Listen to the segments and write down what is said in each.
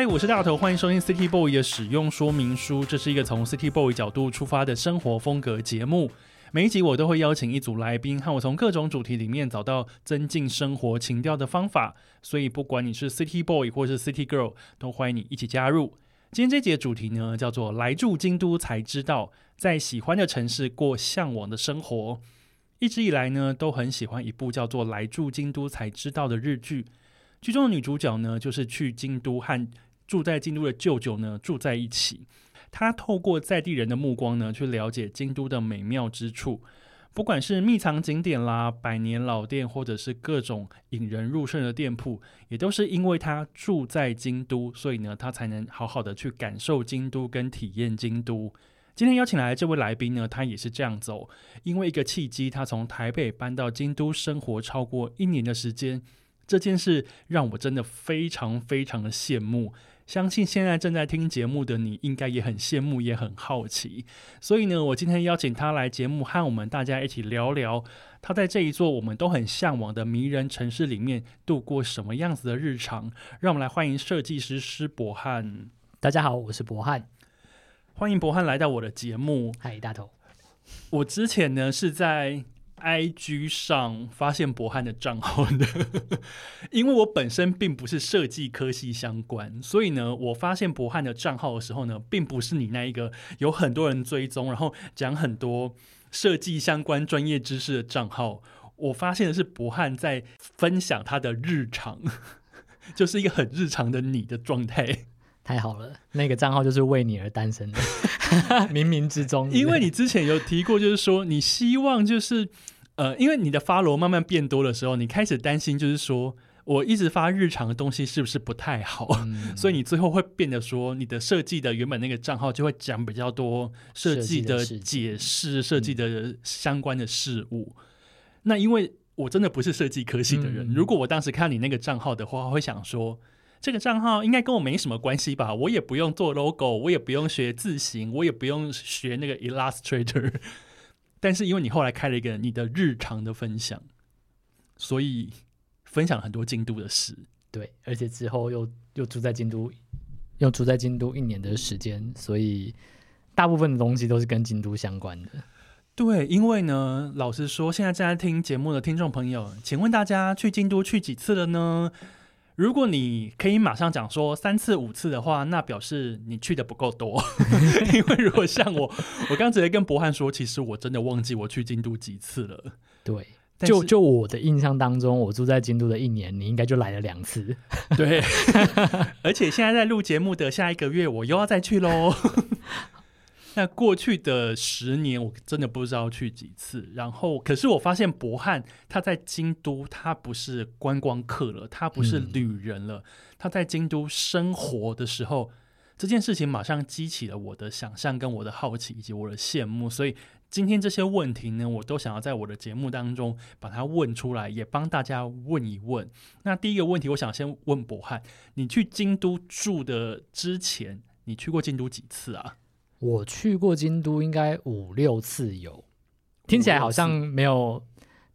嗨，我是大头，欢迎收听 City Boy 的使用说明书。这是一个从 City Boy 角度出发的生活风格节目。每一集我都会邀请一组来宾，和我从各种主题里面找到增进生活情调的方法。所以，不管你是 City Boy 或是 City Girl，都欢迎你一起加入。今天这集的主题呢，叫做“来住京都才知道，在喜欢的城市过向往的生活”。一直以来呢，都很喜欢一部叫做《来住京都才知道》的日剧。剧中的女主角呢，就是去京都和住在京都的舅舅呢住在一起。他透过在地人的目光呢，去了解京都的美妙之处，不管是秘藏景点啦、百年老店，或者是各种引人入胜的店铺，也都是因为他住在京都，所以呢，他才能好好的去感受京都跟体验京都。今天邀请来的这位来宾呢，他也是这样走，因为一个契机，他从台北搬到京都生活超过一年的时间。这件事让我真的非常非常的羡慕，相信现在正在听节目的你应该也很羡慕，也很好奇。所以呢，我今天邀请他来节目，和我们大家一起聊聊他在这一座我们都很向往的迷人城市里面度过什么样子的日常。让我们来欢迎设计师施博汉。大家好，我是博汉，欢迎博汉来到我的节目。嗨，大头。我之前呢是在。IG 上发现博翰的账号的，因为我本身并不是设计科系相关，所以呢，我发现博翰的账号的时候呢，并不是你那一个有很多人追踪，然后讲很多设计相关专业知识的账号。我发现的是博翰在分享他的日常，就是一个很日常的你的状态。太好了，那个账号就是为你而诞生的，冥冥之中。因为你之前有提过，就是说你希望就是呃，因为你的 follow 慢慢变多的时候，你开始担心，就是说我一直发日常的东西是不是不太好，嗯、所以你最后会变得说，你的设计的原本那个账号就会讲比较多设计的解释、设计的相关的事物。嗯、那因为我真的不是设计科系的人，嗯、如果我当时看你那个账号的话，会想说。这个账号应该跟我没什么关系吧？我也不用做 logo，我也不用学字型，我也不用学那个 Illustrator。但是因为你后来开了一个你的日常的分享，所以分享很多京都的事。对，而且之后又又住在京都，又住在京都一年的时间，所以大部分的东西都是跟京都相关的。对，因为呢，老实说，现在正在听节目的听众朋友，请问大家去京都去几次了呢？如果你可以马上讲说三次五次的话，那表示你去的不够多。因为如果像我，我刚直接跟博翰说，其实我真的忘记我去京都几次了。对，就就我的印象当中，我住在京都的一年，你应该就来了两次。对，而且现在在录节目的下一个月，我又要再去喽。那过去的十年，我真的不知道去几次。然后，可是我发现博翰他在京都，他不是观光客了，他不是旅人了。嗯、他在京都生活的时候，这件事情马上激起了我的想象、跟我的好奇以及我的羡慕。所以今天这些问题呢，我都想要在我的节目当中把它问出来，也帮大家问一问。那第一个问题，我想先问博翰：你去京都住的之前，你去过京都几次啊？我去过京都应该五六次有，听起来好像没有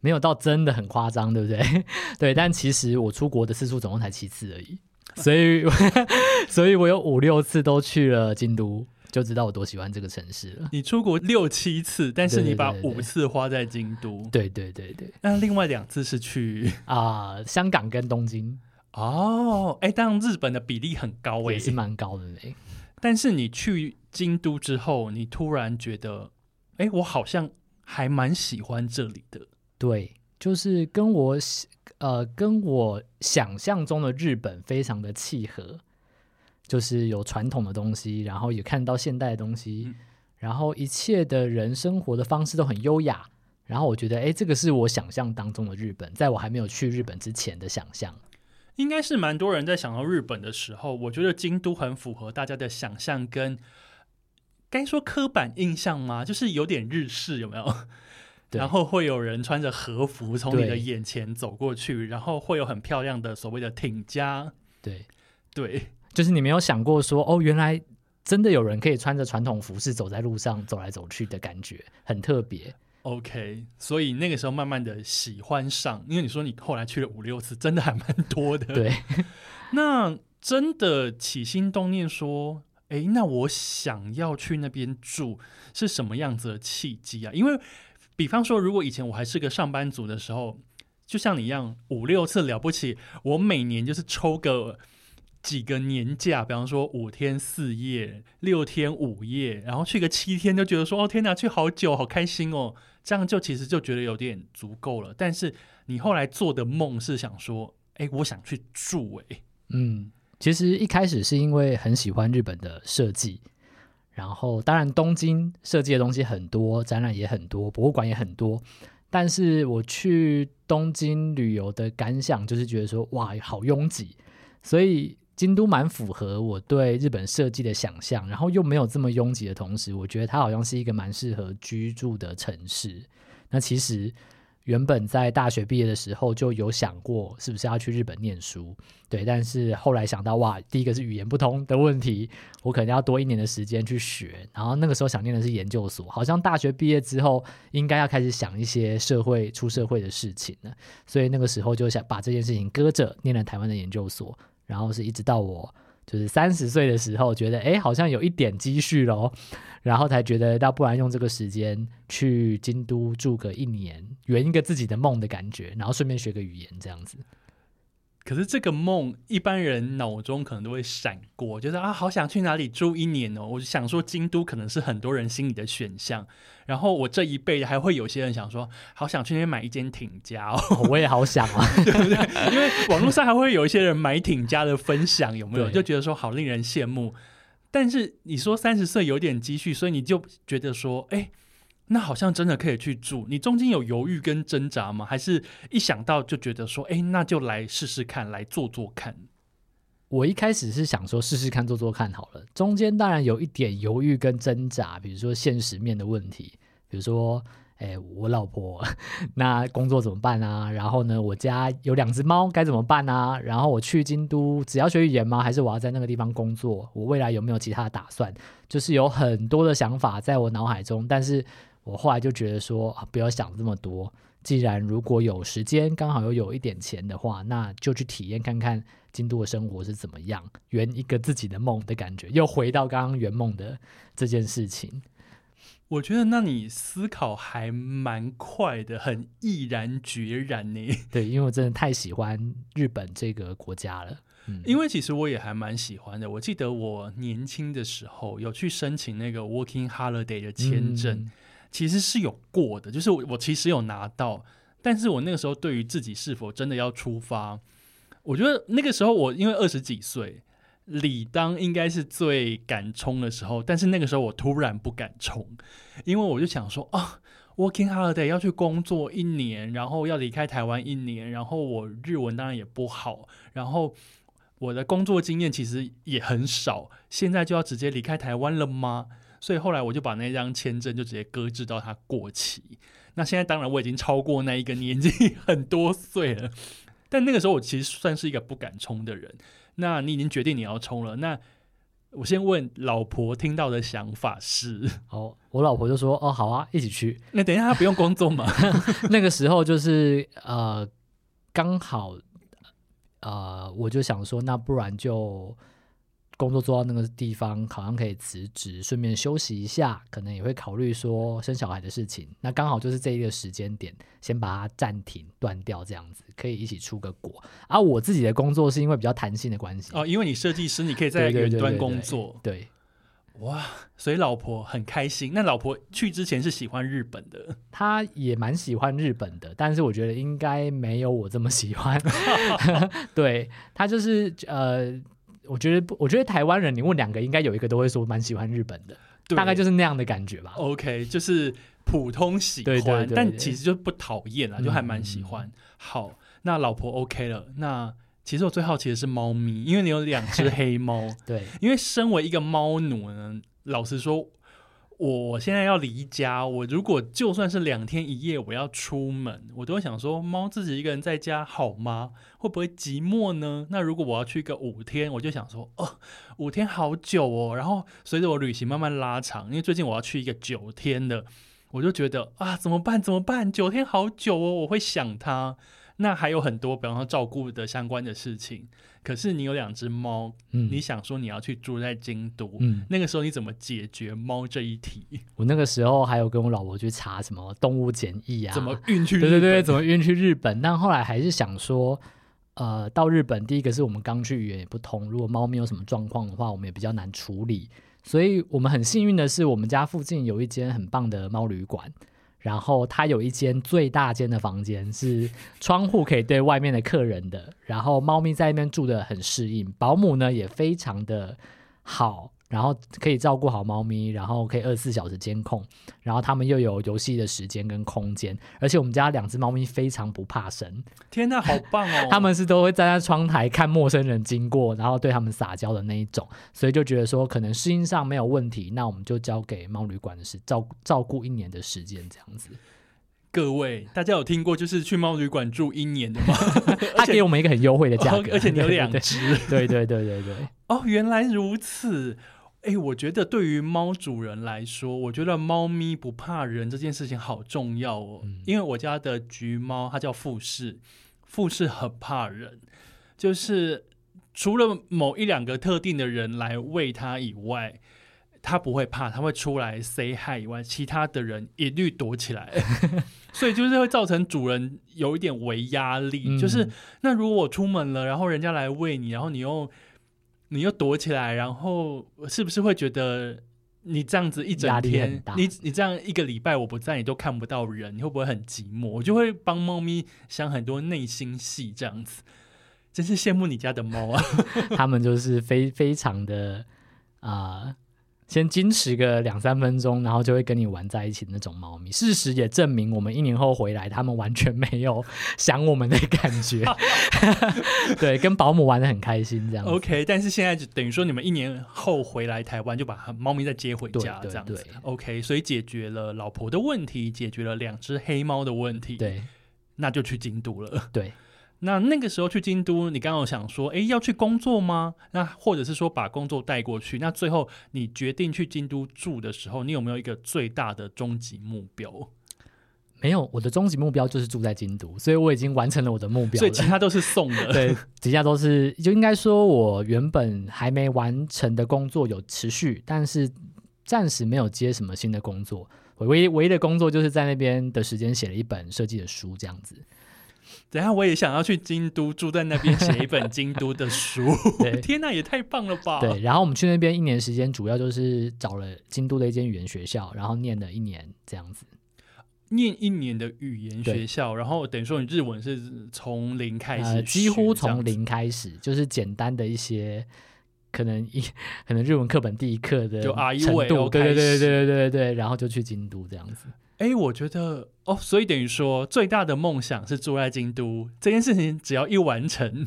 没有到真的很夸张，对不对？对，但其实我出国的次数总共才七次而已，所以 所以我有五六次都去了京都，就知道我多喜欢这个城市了。你出国六七次，但是你把五次花在京都，对对对对。那另外两次是去啊、呃、香港跟东京。哦，哎，当然日本的比例很高诶，也是蛮高的嘞。但是你去京都之后，你突然觉得，哎，我好像还蛮喜欢这里的。对，就是跟我呃跟我想象中的日本非常的契合，就是有传统的东西，然后也看到现代的东西，嗯、然后一切的人生活的方式都很优雅。然后我觉得，哎，这个是我想象当中的日本，在我还没有去日本之前的想象。应该是蛮多人在想到日本的时候，我觉得京都很符合大家的想象，跟该说刻板印象吗？就是有点日式，有没有？然后会有人穿着和服从你的眼前走过去，然后会有很漂亮的所谓的町家。对对，就是你没有想过说，哦，原来真的有人可以穿着传统服饰走在路上走来走去的感觉，很特别。OK，所以那个时候慢慢的喜欢上，因为你说你后来去了五六次，真的还蛮多的。对，那真的起心动念说，哎，那我想要去那边住，是什么样子的契机啊？因为，比方说，如果以前我还是个上班族的时候，就像你一样，五六次了不起，我每年就是抽个几个年假，比方说五天四夜、六天五夜，然后去个七天，就觉得说，哦天哪，去好久，好开心哦。这样就其实就觉得有点足够了，但是你后来做的梦是想说，哎，我想去住，哎，嗯，其实一开始是因为很喜欢日本的设计，然后当然东京设计的东西很多，展览也很多，博物馆也很多，但是我去东京旅游的感想就是觉得说，哇，好拥挤，所以。京都蛮符合我对日本设计的想象，然后又没有这么拥挤的同时，我觉得它好像是一个蛮适合居住的城市。那其实原本在大学毕业的时候就有想过是不是要去日本念书，对，但是后来想到哇，第一个是语言不通的问题，我可能要多一年的时间去学，然后那个时候想念的是研究所，好像大学毕业之后应该要开始想一些社会出社会的事情了，所以那个时候就想把这件事情搁着，念了台湾的研究所。然后是一直到我就是三十岁的时候，觉得哎，好像有一点积蓄咯，然后才觉得，要不然用这个时间去京都住个一年，圆一个自己的梦的感觉，然后顺便学个语言这样子。可是这个梦，一般人脑中可能都会闪过，就是啊，好想去哪里住一年哦。我就想说，京都可能是很多人心里的选项。然后我这一辈还会有些人想说，好想去那边买一间挺家哦。我也好想啊，对不对？因为网络上还会有一些人买挺家的分享，有没有？就觉得说好令人羡慕。但是你说三十岁有点积蓄，所以你就觉得说，哎。那好像真的可以去住，你中间有犹豫跟挣扎吗？还是一想到就觉得说，哎，那就来试试看，来做做看。我一开始是想说试试看，做做看好了。中间当然有一点犹豫跟挣扎，比如说现实面的问题，比如说，哎，我老婆 那工作怎么办啊？然后呢，我家有两只猫该怎么办啊？然后我去京都只要学语言吗？还是我要在那个地方工作？我未来有没有其他的打算？就是有很多的想法在我脑海中，但是。我后来就觉得说，啊，不要想这么多。既然如果有时间，刚好又有一点钱的话，那就去体验看看京都的生活是怎么样，圆一个自己的梦的感觉，又回到刚刚圆梦的这件事情。我觉得，那你思考还蛮快的，很毅然决然呢。对，因为我真的太喜欢日本这个国家了。嗯，因为其实我也还蛮喜欢的。我记得我年轻的时候有去申请那个 Working Holiday 的签证。嗯其实是有过的，就是我我其实有拿到，但是我那个时候对于自己是否真的要出发，我觉得那个时候我因为二十几岁，理当应该是最敢冲的时候，但是那个时候我突然不敢冲，因为我就想说啊，working holiday 要去工作一年，然后要离开台湾一年，然后我日文当然也不好，然后我的工作经验其实也很少，现在就要直接离开台湾了吗？所以后来我就把那张签证就直接搁置到它过期。那现在当然我已经超过那一个年纪 很多岁了，但那个时候我其实算是一个不敢冲的人。那你已经决定你要冲了，那我先问老婆听到的想法是？哦，我老婆就说：“哦，好啊，一起去。”那等一下他不用工作吗？那个时候就是呃，刚好呃，我就想说，那不然就。工作做到那个地方，好像可以辞职，顺便休息一下，可能也会考虑说生小孩的事情。那刚好就是这一个时间点，先把它暂停断掉，这样子可以一起出个国。而、啊、我自己的工作是因为比较弹性的关系哦，因为你设计师，你可以在远端工作。对，哇，所以老婆很开心。那老婆去之前是喜欢日本的，她也蛮喜欢日本的，但是我觉得应该没有我这么喜欢。对，她就是呃，我觉得我觉得台湾人，你问两个，应该有一个都会说蛮喜欢日本的，大概就是那样的感觉吧。OK，就是普通喜欢，对对对对，但其实就不讨厌啊，就还蛮喜欢。嗯、好，那老婆 OK 了，那。其实我最好奇的是猫咪，因为你有两只黑猫。对，因为身为一个猫奴呢，老实说，我现在要离家，我如果就算是两天一夜，我要出门，我都会想说，猫自己一个人在家好吗？会不会寂寞呢？那如果我要去个五天，我就想说，哦，五天好久哦。然后随着我旅行慢慢拉长，因为最近我要去一个九天的，我就觉得啊，怎么办？怎么办？九天好久哦，我会想它。那还有很多，比方说照顾的相关的事情。可是你有两只猫，嗯，你想说你要去住在京都，嗯，那个时候你怎么解决猫这一题？我那个时候还有跟我老婆去查什么动物检疫啊，怎么运去？对对对，怎么运去日本？但后来还是想说，呃，到日本第一个是我们刚去，语言也不通，如果猫咪有什么状况的话，我们也比较难处理。所以我们很幸运的是，我们家附近有一间很棒的猫旅馆。然后它有一间最大间的房间，是窗户可以对外面的客人的。然后猫咪在那边住的很适应，保姆呢也非常的好。然后可以照顾好猫咪，然后可以二十四小时监控，然后他们又有游戏的时间跟空间，而且我们家两只猫咪非常不怕生。天呐，好棒哦！他们是都会站在窗台看陌生人经过，然后对他们撒娇的那一种，所以就觉得说可能适应上没有问题，那我们就交给猫旅馆的事，照照顾一年的时间这样子。各位，大家有听过就是去猫旅馆住一年的吗？他给我们一个很优惠的价格，而且你有两只。对对对对对。哦，原来如此。哎，我觉得对于猫主人来说，我觉得猫咪不怕人这件事情好重要哦。嗯、因为我家的橘猫它叫富士，富士很怕人，就是除了某一两个特定的人来喂它以外，它不会怕，它会出来 say hi 以外，其他的人一律躲起来，所以就是会造成主人有一点为压力。嗯、就是那如果我出门了，然后人家来喂你，然后你又。你又躲起来，然后是不是会觉得你这样子一整天，你你这样一个礼拜我不在，你都看不到人，你会不会很寂寞？我就会帮猫咪想很多内心戏，这样子，真是羡慕你家的猫啊！他们就是非非常的啊。呃先矜持个两三分钟，然后就会跟你玩在一起的那种猫咪。事实也证明，我们一年后回来，他们完全没有想我们的感觉。对，跟保姆玩的很开心，这样。OK，但是现在就等于说，你们一年后回来台湾，就把猫咪再接回家，这样子。OK，所以解决了老婆的问题，解决了两只黑猫的问题。对，那就去京都了。对。那那个时候去京都，你刚刚有想说，哎，要去工作吗？那或者是说把工作带过去？那最后你决定去京都住的时候，你有没有一个最大的终极目标？没有，我的终极目标就是住在京都，所以我已经完成了我的目标。所以其他都是送的，对，其他都是就应该说，我原本还没完成的工作有持续，但是暂时没有接什么新的工作。我唯一唯一的工作就是在那边的时间写了一本设计的书，这样子。等下我也想要去京都住在那边写一本京都的书。天呐也太棒了吧！对然后我们去那边一年时间主要就是找了京都的一间语言学校然后念了一年这样子。念一年的语言学校然后等于说你日文是从零开始几乎从零开始就是简单的一些可能一可能日文课本第一课的就阿姨对对对对对对对然后就去京都这样子。哎我觉得哦，所以等于说最大的梦想是住在京都这件事情，只要一完成，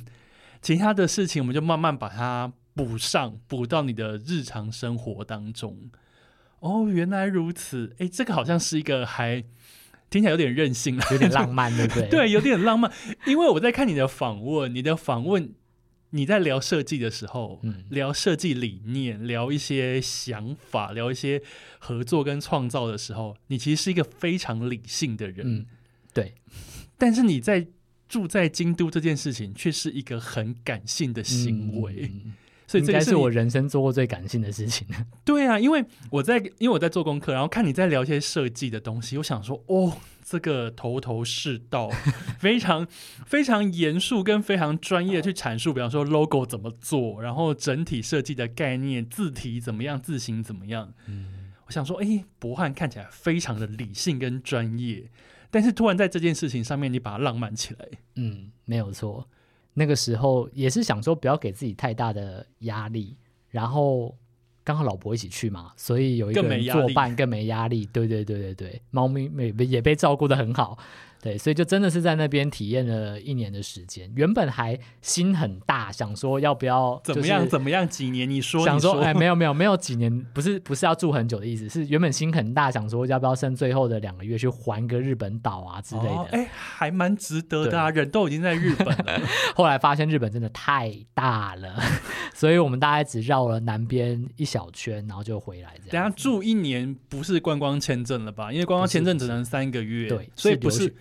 其他的事情我们就慢慢把它补上，补到你的日常生活当中。哦，原来如此，哎，这个好像是一个还听起来有点任性，有点浪漫，对不对？对，有点浪漫，因为我在看你的访问，你的访问。你在聊设计的时候，嗯，聊设计理念，聊一些想法，聊一些合作跟创造的时候，你其实是一个非常理性的人，嗯，对。但是你在住在京都这件事情，却是一个很感性的行为。嗯，所以这个应该是我人生做过最感性的事情。对啊，因为我在因为我在做功课，然后看你在聊一些设计的东西，我想说，哦，这个头头是道，非常非常严肃跟非常专业去阐述，比方说 logo 怎么做，然后整体设计的概念，字体怎么样，字形怎么样。嗯，我想说，哎，博汉看起来非常的理性跟专业，但是突然在这件事情上面，你把它浪漫起来。嗯，没有错。那个时候也是想说不要给自己太大的压力，然后刚好老婆一起去嘛，所以有一个人作伴更没压力。对对对对对，猫咪也也被照顾的很好。对，所以就真的是在那边体验了一年的时间。原本还心很大，想说要不要怎么样怎么样几年？你说想说哎，没有没有没有几年，不是不是要住很久的意思，是原本心很大，想说要不要剩最后的两个月去还个日本岛啊之类的。哎、哦，还蛮值得的啊，人都已经在日本了。后来发现日本真的太大了，所以我们大概只绕了南边一小圈，然后就回来。这样，等下住一年不是观光签证了吧？因为观光签证只能三个月，对，所以不是。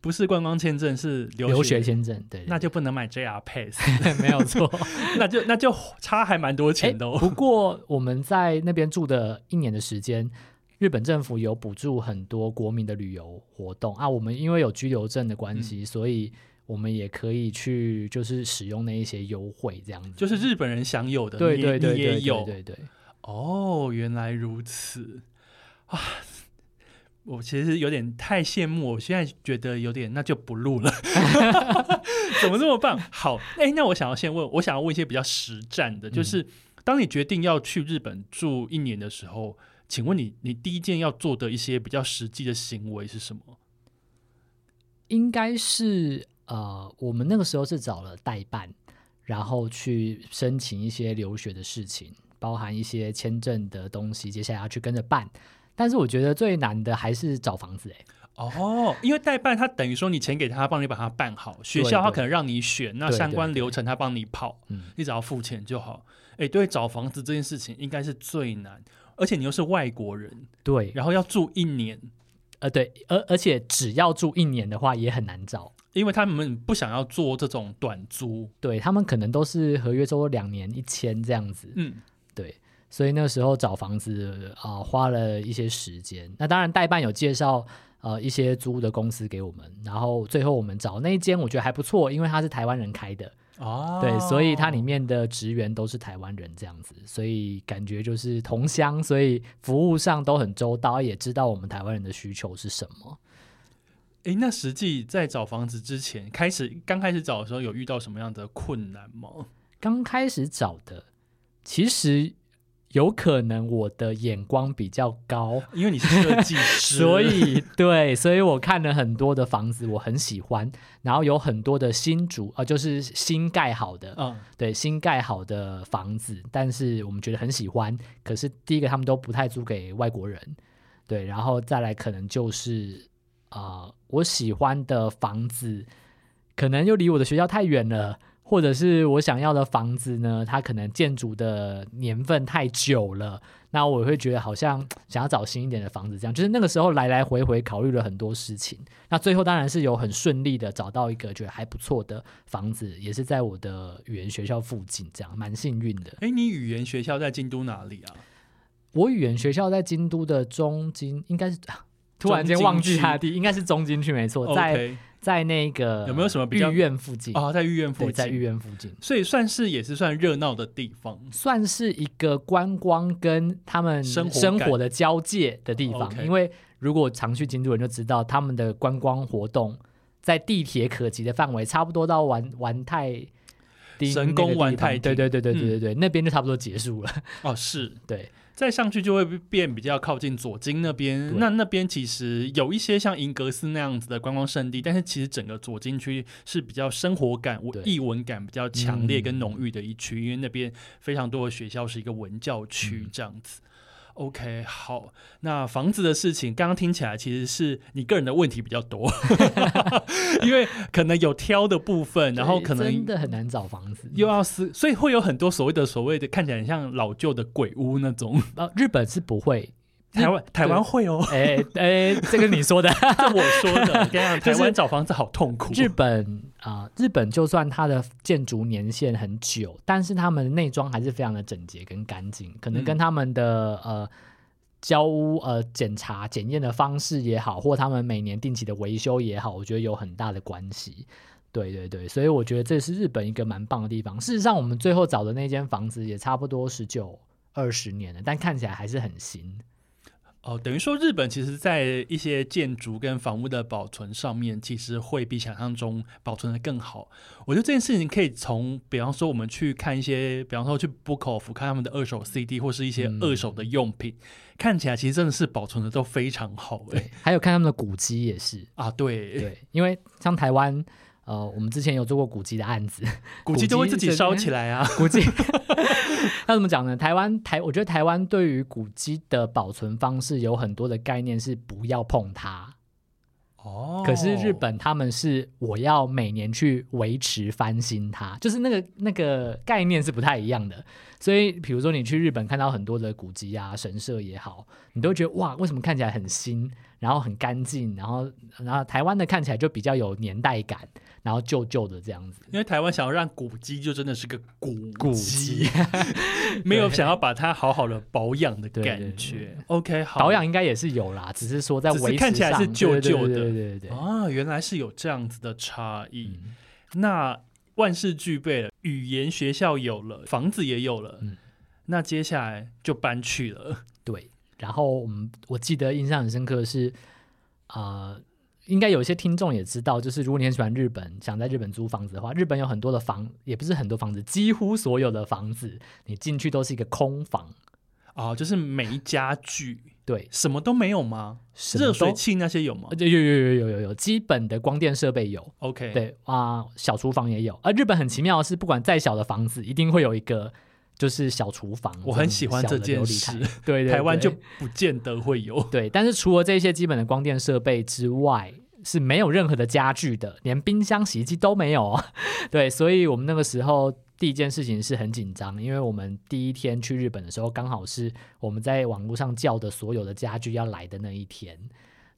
不是观光签证，是留学，签证，对，对，那就不能买 JR Pass，没有错，那就那就差还蛮多钱的哦。不过我们在那边住的一年的时间，日本政府有补助很多国民的旅游活动啊。我们因为有居留证的关系，嗯，所以我们也可以去，就是使用那一些优惠，这样子，就是日本人享有的，对对对，你也有，对对对。哦，原来如此啊。我其实有点太羡慕，我现在觉得有点，那就不录了。怎么这么棒？好，哎、欸，那我想要先问，我想要问一些比较实战的，就是当你决定要去日本住一年的时候，请问你，你第一件要做的一些比较实际的行为是什么？应该是呃，我们那个时候是找了代办，然后去申请一些留学的事情，包含一些签证的东西，接下来要去跟着办。但是我觉得最难的还是找房子哎、欸、哦，因为代办他等于说你钱给他，帮你把它办好，学校他可能让你选，那相关流程他帮你跑，你只要付钱就好。哎、欸，对，找房子这件事情应该是最难，而且你又是外国人，对，然后要住一年，呃，对，而而且只要住一年的话也很难找，因为他们不想要做这种短租，对他们可能都是合约周两年一签这样子，嗯，对。所以那时候找房子啊、呃，花了一些时间。那当然代办有介绍呃一些租的公司给我们，然后最后我们找那一间，我觉得还不错，因为他是台湾人开的哦，对，所以它里面的职员都是台湾人这样子，所以感觉就是同乡，所以服务上都很周到，也知道我们台湾人的需求是什么。诶，那实际在找房子之前，开始刚开始找的时候，有遇到什么样的困难吗？刚开始找的，其实。有可能我的眼光比较高，因为你是设计师，所以对，所以我看了很多的房子，我很喜欢。然后有很多的新主，呃，就是新盖好的，嗯，对，新盖好的房子，但是我们觉得很喜欢。可是第一个，他们都不太租给外国人，对，然后再来可能就是啊、呃，我喜欢的房子可能又离我的学校太远了。或者是我想要的房子呢，它可能建筑的年份太久了，那我会觉得好像想要找新一点的房子，这样就是那个时候来来回回考虑了很多事情，那最后当然是有很顺利的找到一个觉得还不错的房子，也是在我的语言学校附近，这样蛮幸运的。哎，你语言学校在京都哪里啊？我语言学校在京都的中京，应该是突然间忘记它的地，应该是中京区没错，在。Okay. 在那个有没有什么比较御苑附近。啊？在御苑附近，在御苑附近，所以算是也是算热闹的地方，算是一个观光跟他们生活的交界的地方。因为如果常去京都人就知道，他们的观光活动在地铁可及的范围，差不多到玩玩太町神宫玩太町，对对对对对对对，嗯、那边就差不多结束了。哦，是。对。再上去就会变比较靠近左京那边，那那边其实有一些像银阁寺那样子的观光胜地，但是其实整个左京区是比较生活感、艺文感比较强烈跟浓郁的一区，因为那边非常多的学校是一个文教区这样子。OK，好，那房子的事情刚刚听起来其实是你个人的问题比较多，因为可能有挑的部分，然后可能真的很难找房子，又要是，所以会有很多所谓的所谓的看起来很像老旧的鬼屋那种。呃，日本是不会台湾台湾会哦，哎哎，这个你说的，这我说的。跟你讲，台湾找房子好痛苦。日本啊、呃，日本就算它的建筑年限很久，但是他们的内装还是非常的整洁跟干净，可能跟他们的、嗯、呃交屋呃检查检验的方式也好，或他们每年定期的维修也好，我觉得有很大的关系。对对对，所以我觉得这是日本一个蛮棒的地方。事实上，我们最后找的那间房子也差不多十九二十年了，但看起来还是很新。哦，等于说日本其实在一些建筑跟房屋的保存上面，其实会比想象中保存的更好。我觉得这件事情可以从，比方说我们去看一些，比方说去 Book Off 看他们的二手 CD 或是一些二手的用品，嗯、看起来其实真的是保存的都非常好。对，还有看他们的古迹也是啊，对对，因为像台湾。呃，我们之前有做过古迹的案子，古迹就会自己烧起来啊。古迹，那怎么讲呢？台湾台，我觉得台湾对于古迹的保存方式有很多的概念是不要碰它。哦，可是日本他们是我要每年去维持翻新它，就是那个那个概念是不太一样的。所以，比如说你去日本看到很多的古迹啊、神社也好，你都觉得哇，为什么看起来很新，然后很干净，然后然后台湾的看起来就比较有年代感。然后旧旧的这样子，因为台湾想要让古迹就真的是个古古迹，没有想要把它好好的保养的感觉。OK，好，保养应该也是有啦，只是说在维持看起来是旧旧的。对对对对啊，原来是有这样子的差异。嗯、那万事俱备了，语言学校有了，房子也有了，嗯、那接下来就搬去了。对，然后我们我记得印象很深刻的是啊。呃应该有一些听众也知道，就是如果你很喜欢日本，想在日本租房子的话，日本有很多的房，也不是很多房子，几乎所有的房子，你进去都是一个空房啊，就是没家具，对，什么都没有吗？热水器那些有吗？有有有有有有有，基本的光电设备有，OK，对啊，小厨房也有。而日本很奇妙的是，不管再小的房子，一定会有一个。就是小厨房，我很喜欢这件事。对，对，对，台湾就不见得会有。对，但是除了这些基本的光电设备之外，是没有任何的家具的，连冰箱、洗衣机都没有。对，所以我们那个时候第一件事情是很紧张，因为我们第一天去日本的时候，刚好是我们在网络上叫的所有的家具要来的那一天。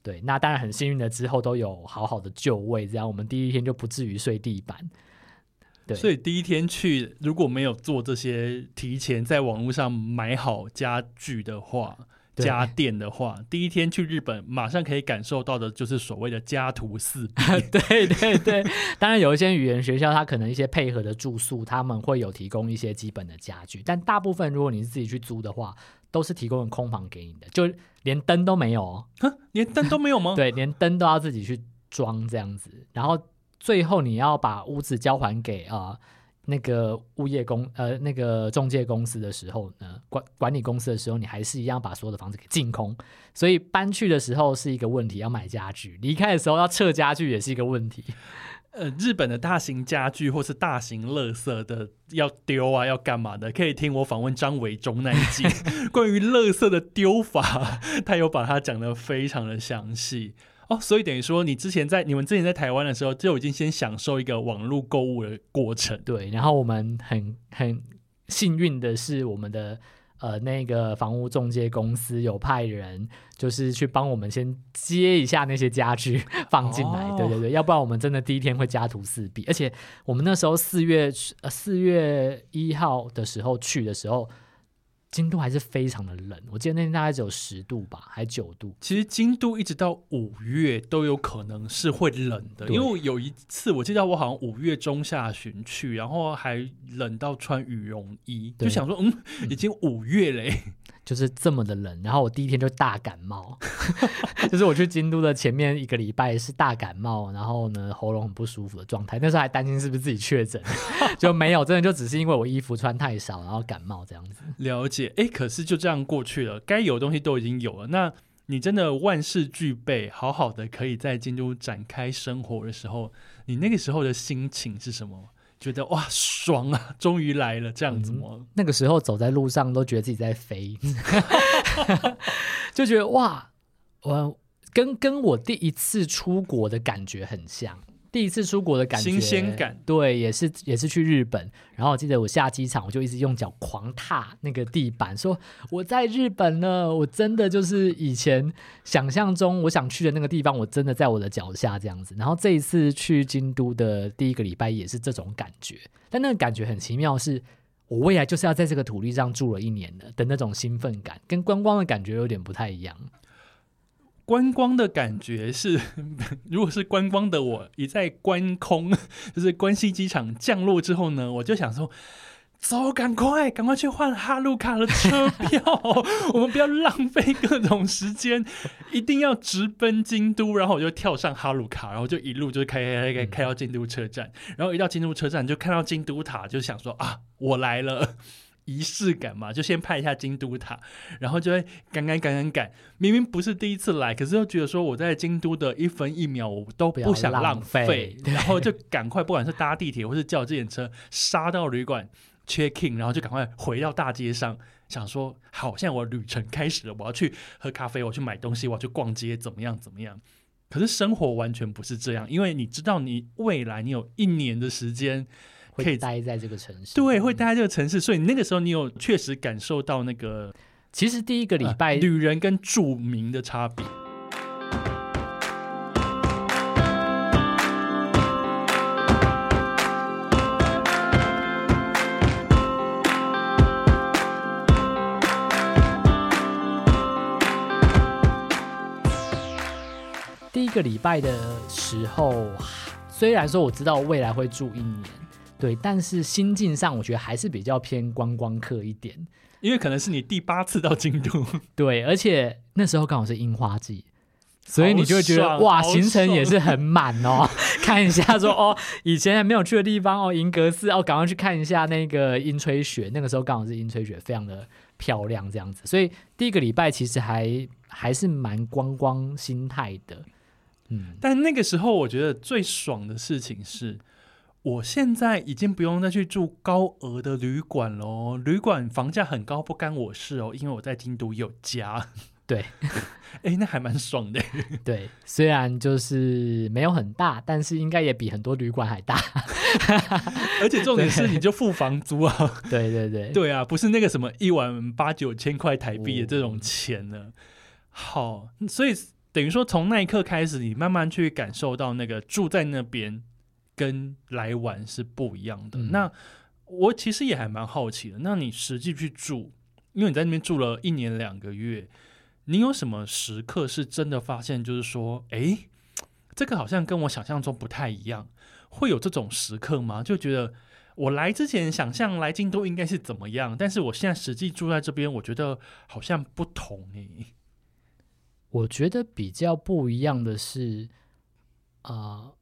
对，那当然很幸运的，之后都有好好的就位，这样我们第一天就不至于睡地板。所以第一天去，如果没有做这些提前在网络上买好家具的话、家电的话，第一天去日本马上可以感受到的就是所谓的家徒四壁。对 对对，当然有一些语言学校，它可能一些配合的住宿，他们会有提供一些基本的家具，但大部分如果你是自己去租的话，都是提供空房给你的，就连灯都没有哦。连灯都没有吗？对，连灯都要自己去装这样子，然后。最后你要把屋子交还给啊、那个物业公呃那个中介公司的时候呢，管管理公司的时候，你还是一样把所有的房子给净空。所以搬去的时候是一个问题，要买家具；离开的时候要撤家具也是一个问题。呃，日本的大型家具或是大型垃圾的要丢啊，要干嘛的？可以听我访问张伟忠那一集 关于垃圾的丢法，他有把它讲得非常的详细。哦，所以等于说，你之前在你们之前在台湾的时候，就已经先享受一个网络购物的过程。对，然后我们很很幸运的是，我们的呃那个房屋中介公司有派人，就是去帮我们先接一下那些家具 放进来。哦、对对对，要不然我们真的第一天会家徒四壁。而且我们那时候四月呃四月一号的时候去的时候。京都还是非常的冷，我记得那天大概只有十度吧，还九度。其实京都一直到五月都有可能是会冷的，因为有一次我记得我好像五月中下旬去，然后还冷到穿羽绒衣，就想说，嗯，已经五月嘞。嗯就是这么的冷，然后我第一天就大感冒，就是我去京都的前面一个礼拜是大感冒，然后呢喉咙很不舒服的状态，那时候还担心是不是自己确诊，就没有，真的就只是因为我衣服穿太少，然后感冒这样子。了解，哎，可是就这样过去了，该有的东西都已经有了，那你真的万事俱备，好好的可以在京都展开生活的时候，你那个时候的心情是什么？觉得哇爽啊，终于来了这样子吗？那个时候走在路上都觉得自己在飞，就觉得哇，我跟跟我第一次出国的感觉很像。第一次出国的感觉，新鲜感，对，也是也是去日本。然后我记得我下机场，我就一直用脚狂踏那个地板，说我在日本呢，我真的就是以前想象中我想去的那个地方，我真的在我的脚下这样子。然后这一次去京都的第一个礼拜也是这种感觉，但那个感觉很奇妙，是我未来就是要在这个土地上住了一年的的那种兴奋感，跟观光的感觉有点不太一样。观光的感觉是，如果是观光的我，一在观空，就是关西机场降落之后呢，我就想说，走，赶快，赶快去换哈鲁卡的车票，我们不要浪费各种时间，一定要直奔京都。然后我就跳上哈鲁卡，然后就一路就开开开开到京都车站，然后一到京都车站就看到京都塔，就想说啊，我来了。仪式感嘛，就先拍一下京都塔，然后就会赶赶赶赶赶。明明不是第一次来，可是又觉得说我在京都的一分一秒我都不想浪费，然后就赶快，不管是搭地铁或是叫这辆车，杀到旅馆 check in，然后就赶快回到大街上，想说好，现在我旅程开始了，我要去喝咖啡，我去买东西，我要去逛街，怎么样怎么样？可是生活完全不是这样，因为你知道，你未来你有一年的时间。可以待在这个城市，对，会待在这个城市，所以那个时候你有确实感受到那个，其实第一个礼拜、呃、旅人跟住民的差别。第一个礼拜的时候，虽然说我知道未来会住一年。对，但是心境上，我觉得还是比较偏观光客一点，因为可能是你第八次到京都。对，而且那时候刚好是樱花季，所以你就会觉得哇，行程也是很满哦。看一下说哦，以前还没有去的地方哦，银阁寺哦，赶快去看一下那个樱吹雪。那个时候刚好是樱吹雪，非常的漂亮，这样子。所以第一个礼拜其实还还是蛮观光心态的。嗯，但那个时候我觉得最爽的事情是。我现在已经不用再去住高额的旅馆喽，旅馆房价很高，不干我事哦，因为我在京都有家。对，哎，那还蛮爽的。对，虽然就是没有很大，但是应该也比很多旅馆还大。而且重点是，你就付房租啊。对对对，对啊，不是那个什么一晚八九千块台币的这种钱呢。哦、好，所以等于说，从那一刻开始，你慢慢去感受到那个住在那边。跟来玩是不一样的。嗯、那我其实也还蛮好奇的。那你实际去住，因为你在那边住了一年两个月，你有什么时刻是真的发现，就是说，哎，这个好像跟我想象中不太一样。会有这种时刻吗？就觉得我来之前想象来京都应该是怎么样，但是我现在实际住在这边，我觉得好像不同诶。我觉得比较不一样的是，啊、呃。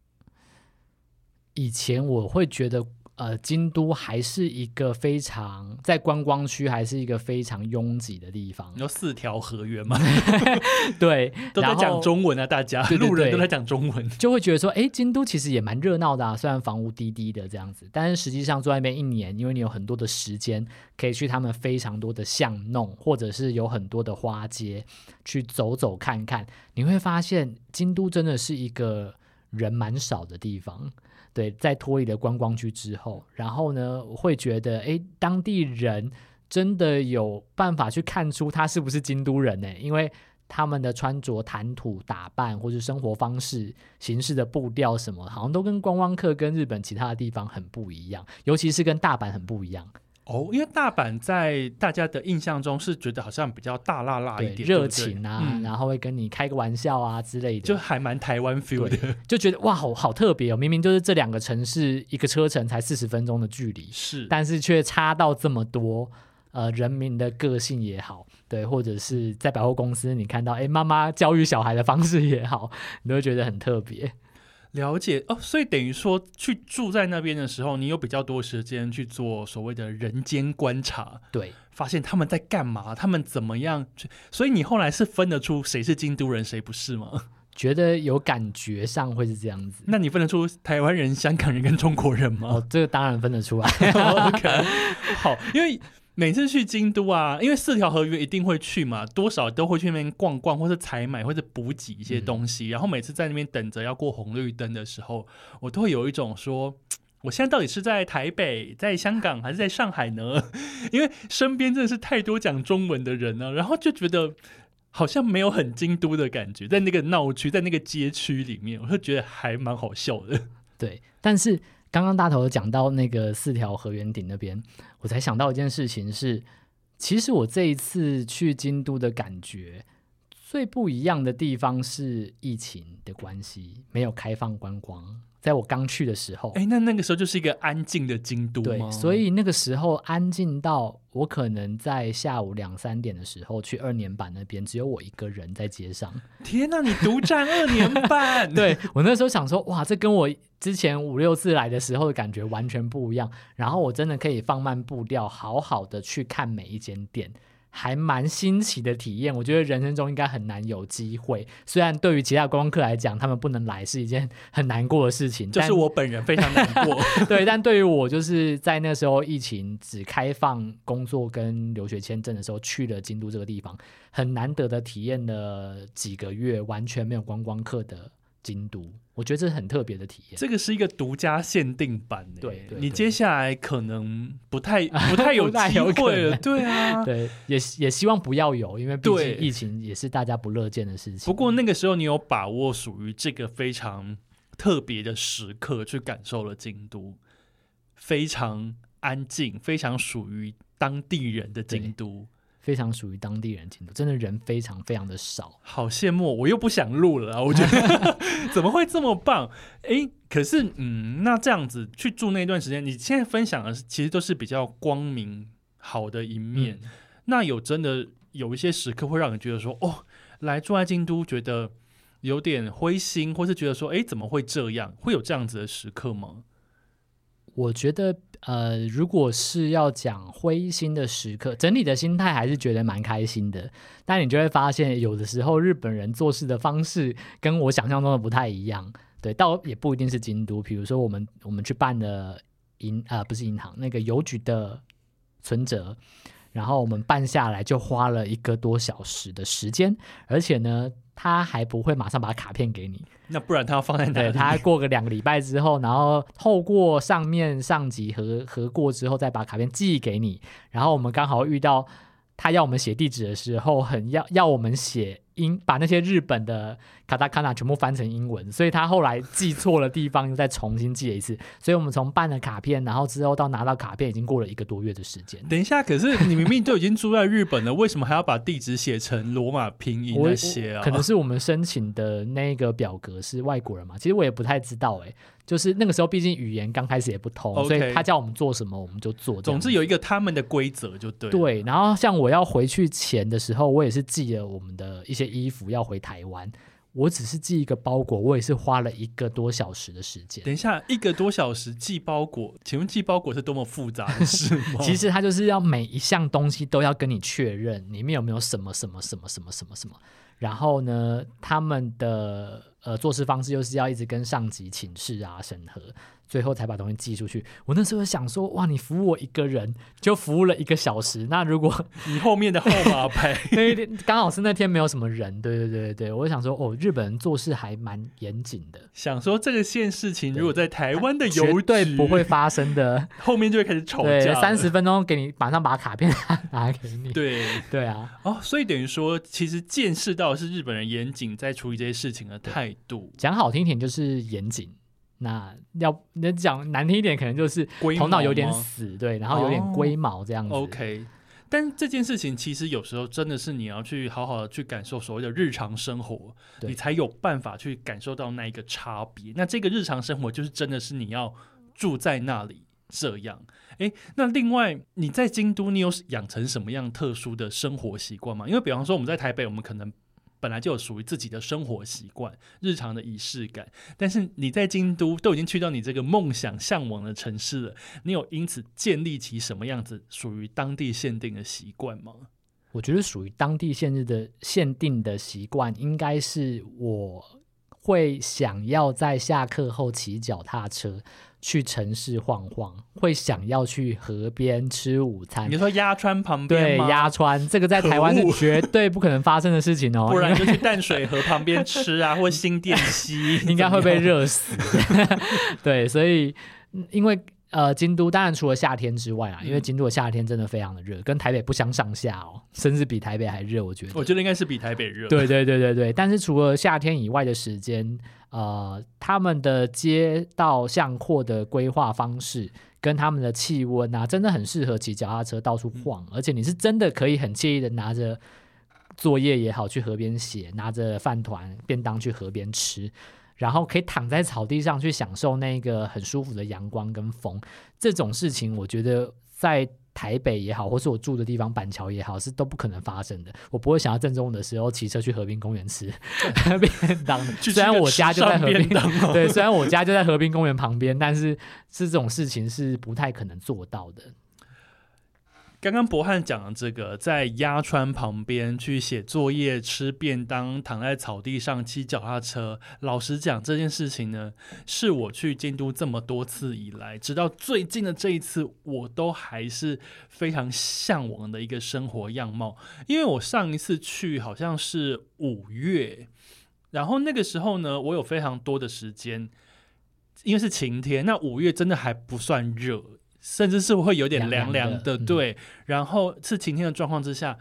以前我会觉得，呃，京都还是一个非常在观光区，还是一个非常拥挤的地方。有四条河源吗？对，都在讲中文啊，大家路人都在讲中文，就会觉得说，哎，京都其实也蛮热闹的啊。虽然房屋低低的这样子，但是实际上住在那边一年，因为你有很多的时间可以去他们非常多的巷弄，或者是有很多的花街去走走看看，你会发现京都真的是一个人蛮少的地方。对，在脱离了观光区之后，然后呢，会觉得，哎，当地人真的有办法去看出他是不是京都人呢？因为他们的穿着、谈吐、打扮，或是生活方式、形式的步调什么，好像都跟观光客跟日本其他的地方很不一样，尤其是跟大阪很不一样。哦，因为大阪在大家的印象中是觉得好像比较大辣辣一点，热情啊，嗯、然后会跟你开个玩笑啊之类的，就还蛮台湾 feel 的，就觉得哇，好好特别哦！明明就是这两个城市一个车程才四十分钟的距离，是，但是却差到这么多。呃，人民的个性也好，对，或者是在百货公司你看到，哎，妈妈教育小孩的方式也好，你都会觉得很特别。了解哦，所以等于说去住在那边的时候，你有比较多时间去做所谓的人间观察，对，发现他们在干嘛，他们怎么样，所以你后来是分得出谁是京都人，谁不是吗？觉得有感觉上会是这样子。那你分得出台湾人、香港人跟中国人吗？哦，这个当然分得出来。OK，好，因为。每次去京都啊，因为四条河原一定会去嘛，多少都会去那边逛逛，或者采买，或者补给一些东西。嗯、然后每次在那边等着要过红绿灯的时候，我都会有一种说，我现在到底是在台北、在香港还是在上海呢？因为身边真的是太多讲中文的人了、啊，然后就觉得好像没有很京都的感觉，在那个闹区，在那个街区里面，我就觉得还蛮好笑的。对，但是。刚刚大头讲到那个四条河原顶那边，我才想到一件事情是，其实我这一次去京都的感觉最不一样的地方是疫情的关系，没有开放观光。在我刚去的时候，哎，那那个时候就是一个安静的京都吗？对，所以那个时候安静到我可能在下午两三点的时候去二年坂那边，只有我一个人在街上。天哪，你独占二年坂？对，我那时候想说，哇，这跟我之前五六次来的时候的感觉完全不一样。然后我真的可以放慢步调，好好的去看每一间店。还蛮新奇的体验，我觉得人生中应该很难有机会。虽然对于其他观光客来讲，他们不能来是一件很难过的事情，就是我本人非常难过。对，但对于我，就是在那时候疫情只开放工作跟留学签证的时候，去了京都这个地方，很难得的体验了几个月完全没有观光客的京都。我觉得这是很特别的体验，这个是一个独家限定版。对，对，你接下来可能不太 不太有机会了。对啊，对，也也希望不要有，因为毕竟疫情也是大家不乐见的事情。不过那个时候你有把握属于这个非常特别的时刻，去感受了京都，非常安静，非常属于当地人的京都。非常属于当地人京都，真的人非常非常的少，好羡慕！我又不想录了，我觉得 怎么会这么棒？诶，可是嗯，那这样子去住那段时间，你现在分享的其实都是比较光明好的一面。嗯、那有真的有一些时刻会让人觉得说，哦，来住在京都，觉得有点灰心，或是觉得说，诶，怎么会这样？会有这样子的时刻吗？我觉得，呃，如果是要讲灰心的时刻，整体的心态还是觉得蛮开心的。但你就会发现，有的时候日本人做事的方式跟我想象中的不太一样。对，倒也不一定是京都。比如说，我们我们去办了银啊、不是银行，那个邮局的存折，然后我们办下来就花了一个多小时的时间，而且呢。他还不会马上把卡片给你，那不然他要放在哪里？对，他过个两个礼拜之后，然后透过上面上级核核过之后，再把卡片寄给你。然后我们刚好遇到他要我们写地址的时候，很要要我们写。英把那些日本的卡达卡纳全部翻成英文，所以他后来记错了地方，又再重新记了一次。所以我们从办了卡片，然后之后到拿到卡片，已经过了一个多月的时间。等一下，可是你明明都已经住在日本了，为什么还要把地址写成罗马拼音那些啊？可能是我们申请的那个表格是外国人嘛？其实我也不太知道哎、欸。就是那个时候，毕竟语言刚开始也不通，Okay. 所以他叫我们做什么我们就做。总之有一个他们的规则就对。对，然后像我要回去前的时候，我也是记了我们的一些衣服要回台湾。我只是寄一个包裹，我也是花了一个多小时的时间。等一下，一个多小时寄包裹，请问寄包裹是多么复杂的事吗？其实他就是要每一项东西都要跟你确认里面有没有什么什么什么什么什么什么。然后呢，他们的呃做事方式就是要一直跟上级请示啊、审核。最后才把东西寄出去。我那时候想说，哇，你服务我一个人就服务了一个小时。那如果 你后面的号码牌那一天刚好是那天没有什么人，对对对对，我就想说，哦，日本人做事还蛮严谨的。想说这个件事情，如果在台湾的邮局，不会发生的，后面就会开始吵架。三十分钟给你马上把卡片拿给你。对对啊，哦，所以等于说，其实见识到是日本人严谨在处理这些事情的态度。讲好听点就是严谨。那要那讲难听一点，可能就是头脑有点死，对，然后有点龟毛这样子。Oh, OK，但这件事情其实有时候真的是你要去好好的去感受所谓的日常生活，你才有办法去感受到那一个差别。那这个日常生活就是真的是你要住在那里这样。诶，那另外你在京都，你有养成什么样特殊的生活习惯吗？因为比方说我们在台北，我们可能。本来就有属于自己的生活习惯、日常的仪式感，但是你在京都都已经去到你这个梦想向往的城市了，你有因此建立起什么样子属于当地限定的习惯吗？我觉得属于当地限制的限定的习惯，应该是我会想要在下课后骑脚踏车去城市晃晃，会想要去河边吃午餐。你说鸭川旁边对，鸭川这个在台湾是绝对不可能发生的事情哦，不然就去淡水河旁边吃啊，或新店溪，应该会被热死。对，所以因为。呃，京都当然除了夏天之外啊，因为京都的夏天真的非常的热，跟台北不相上下哦，甚至比台北还热，我觉得。我觉得应该是比台北热。对对对对对，但是除了夏天以外的时间，呃，他们的街道巷廓的规划方式跟他们的气温啊，真的很适合骑脚踏车到处晃，嗯、而且你是真的可以很惬意的拿着作业也好去河边写，拿着饭团便当去河边吃。然后可以躺在草地上去享受那个很舒服的阳光跟风，这种事情我觉得在台北也好，或是我住的地方板桥也好，是都不可能发生的。我不会想要正中午的时候骑车去河滨公园吃便当，虽然我家就在河滨，对，虽然我家就在河滨公园旁边，但是是这种事情是不太可能做到的。刚刚博汉讲的这个，在鸭川旁边去写作业、吃便当、躺在草地上骑脚踏车。老实讲，这件事情呢，是我去京都这么多次以来，直到最近的这一次，我都还是非常向往的一个生活样貌。因为我上一次去好像是五月，然后那个时候呢，我有非常多的时间，因为是晴天，那五月真的还不算热。甚至是会有点凉凉的，的，对。然后是晴天的状况之下，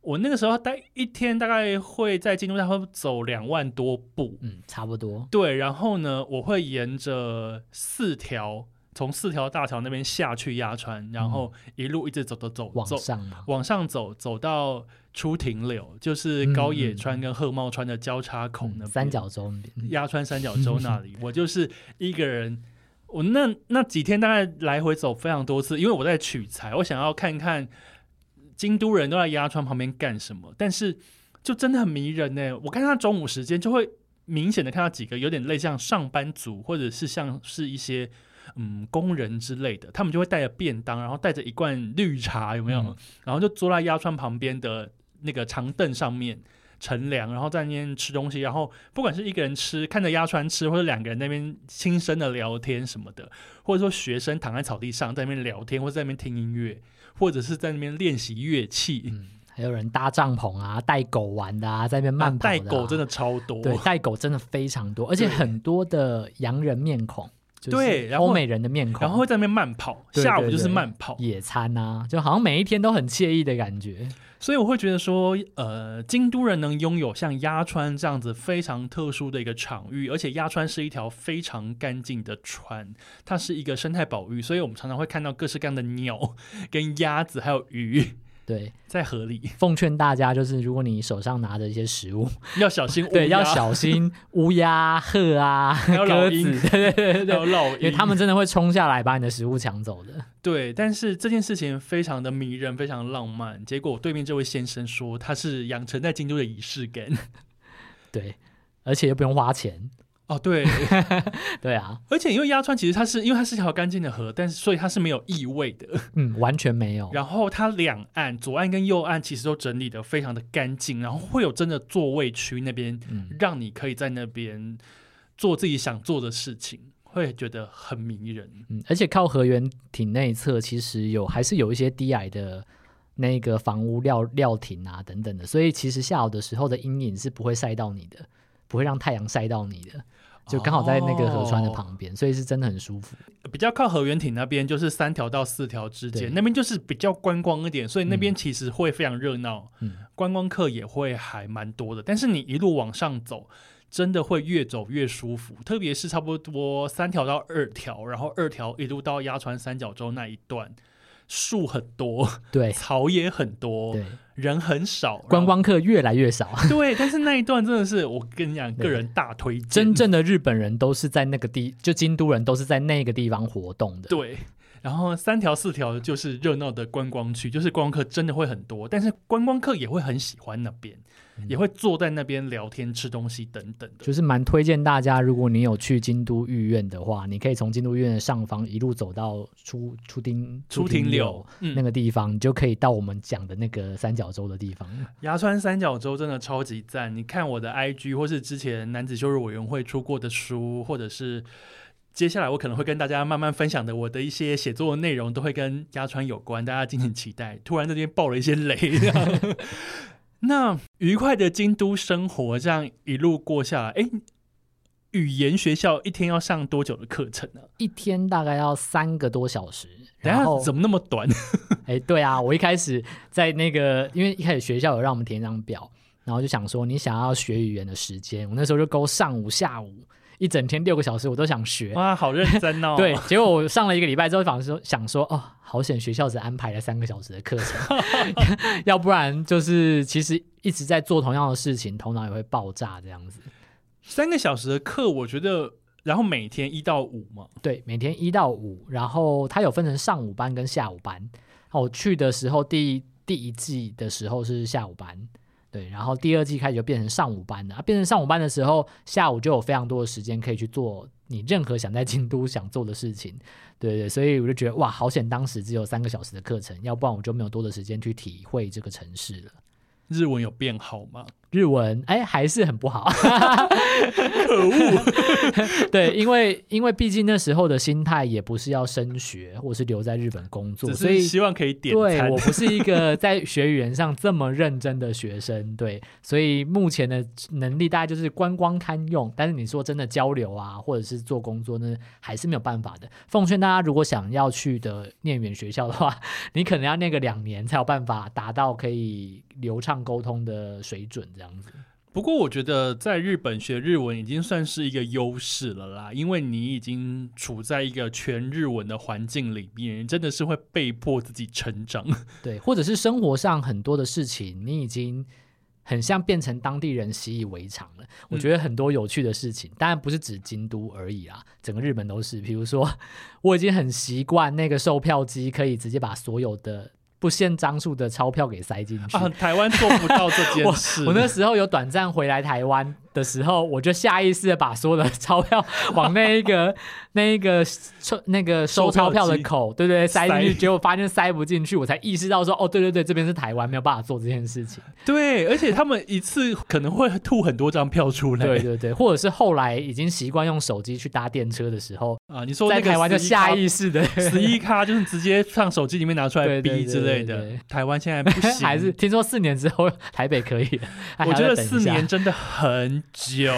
我那个时候待一天，大概会在京都大会走两万多步，嗯，差不多。对，然后呢，我会沿着四条，从四条大桥那边下去鸭川，然后一路一直走走走，往上往上走，走到出庭柳，就是高野川跟贺茂川的交叉口那边，嗯、三角洲，鸭川三角洲那里，我就是一个人。我那那几天大概来回走非常多次，因为我在取材，我想要看看京都人都在鸭川旁边干什么。但是就真的很迷人呢。我看他中午时间就会明显的看到几个有点类像上班族，或者是像是一些嗯工人之类的，他们就会带着便当，然后带着一罐绿茶，有没有？嗯、然后就坐在鸭川旁边的那个长凳上面。乘凉，然后在那边吃东西，然后不管是一个人吃，看着鸭川吃，或者两个人在那边轻声的聊天什么的，或者说学生躺在草地上在那边聊天，或者在那边听音乐，或者是在那边练习乐器。嗯，还有人搭帐篷啊，带狗玩的啊，在那边慢跑的啊。带狗真的超多，对，带狗真的非常多，而且很多的洋人面孔，对，然后欧美人的面孔，然后会在那边慢跑，下午就是慢跑野餐啊，就好像每一天都很惬意的感觉。所以我会觉得说，呃，京都人能拥有像鸭川这样子非常特殊的一个场域，而且鸭川是一条非常干净的川，它是一个生态保育，所以我们常常会看到各式各样的鸟、跟鸭子还有鱼。对，在河里。奉劝大家，就是如果你手上拿着一些食物，要小心。对，要小心 乌鸦、鹤啊、鸽子，对对对对，因为他们真的会冲下来把你的食物抢走的。对，但是这件事情非常的迷人，非常浪漫。结果对面这位先生说，他是养成在京都的仪式感。对，而且又不用花钱。哦，对，对啊，而且因为鸭川其实它是因为它是一条干净的河，但是所以它是没有异味的，嗯，完全没有。然后它两岸左岸跟右岸其实都整理的非常的干净，然后会有真的座位区那边，嗯，让你可以在那边做自己想做的事情，会觉得很迷人。嗯，而且靠河源町内侧其实有还是有一些低矮的那个房屋料料亭啊等等的，所以其实下午的时候的阴影是不会晒到你的，不会让太阳晒到你的。就刚好在那个河川的旁边，哦，所以是真的很舒服。比较靠河原町那边，就是三条到四条之间，那边就是比较观光一点，所以那边其实会非常热闹，嗯，观光客也会还蛮多的。但是你一路往上走，真的会越走越舒服，特别是差不多三条到二条，然后二条一路到鸭川三角洲那一段。树很多，对，草也很多，对，人很少，观光客越来越少。对，但是那一段真的是，我跟你讲，个人大推荐。真正的日本人都是在那个地，就京都人都是在那个地方活动的。对。然后三条四条就是热闹的观光区，就是观光客真的会很多，但是观光客也会很喜欢那边，嗯、也会坐在那边聊天、吃东西等等的。就是蛮推荐大家，如果你有去京都御苑的话，你可以从京都御苑的上方一路走到出出町出町柳那个地方，嗯、你就可以到我们讲的那个三角洲的地方。鸭川三角洲真的超级赞！你看我的 IG 或是之前男子修日委员会出过的书，或者是。接下来我可能会跟大家慢慢分享的，我的一些写作的内容都会跟鸭川有关，大家敬请期待。突然这边爆了一些雷，那愉快的京都生活这样一路过下来，哎，语言学校一天要上多久的课程呢？一天大概要三个多小时。等下怎么那么短？哎，对啊，我一开始在那个，因为一开始学校有让我们填一张表，然后就想说你想要学语言的时间，我那时候就勾上午、下午。一整天六个小时，我都想学哇，好认真哦。对，结果我上了一个礼拜之后，反而说想说哦，好险学校只安排了三个小时的课程，要不然就是其实一直在做同样的事情，头脑也会爆炸这样子。三个小时的课，我觉得，然后每天一到五嘛，对，每天一到五，然后它有分成上午班跟下午班。我去的时候，第一第一季的时候是下午班。对，然后第二季开始就变成上午班了。啊，变成上午班的时候，下午就有非常多的时间可以去做你任何想在京都想做的事情。对对，所以我就觉得哇，好险，当时只有三个小时的课程，要不然我就没有多的时间去体会这个城市了。日文有变好吗？日文哎，还是很不好，可恶。对，因为因为毕竟那时候的心态也不是要升学，或是留在日本工作，所以希望可以点。对，我不是一个在学语言上这么认真的学生，对，所以目前的能力大概就是观光堪用，但是你说真的交流啊，或者是做工作呢，还是没有办法的。奉劝大家，如果想要去的念语言学校的话，你可能要念个两年才有办法达到可以流畅沟通的水准。这样子，不过我觉得在日本学日文已经算是一个优势了啦，因为你已经处在一个全日文的环境里面，真的是会被迫自己成长。对，或者是生活上很多的事情，你已经很像变成当地人习以为常了。我觉得很多有趣的事情，当然不是指京都而已啦，整个日本都是。比如说，我已经很习惯那个售票机可以直接把所有的。不限张数的钞票给塞进去啊！台湾做不到这件 事。我，我那时候有短暂回来台湾。的时候，我就下意识的把所有的钞票往那一个、那一个收、那个收钞票的口，对对，塞进去，结果发现塞不进去，我才意识到说，哦，对对对，这边是台湾，没有办法做这件事情。对，而且他们一次可能会吐很多张票出来。对对对，或者是后来已经习惯用手机去搭电车的时候啊，你说在台湾就下意识的十一卡就是直接上手机里面拿出来逼之类的。台湾现在不行，还是听说四年之后台北可以。我觉得四年真的很。久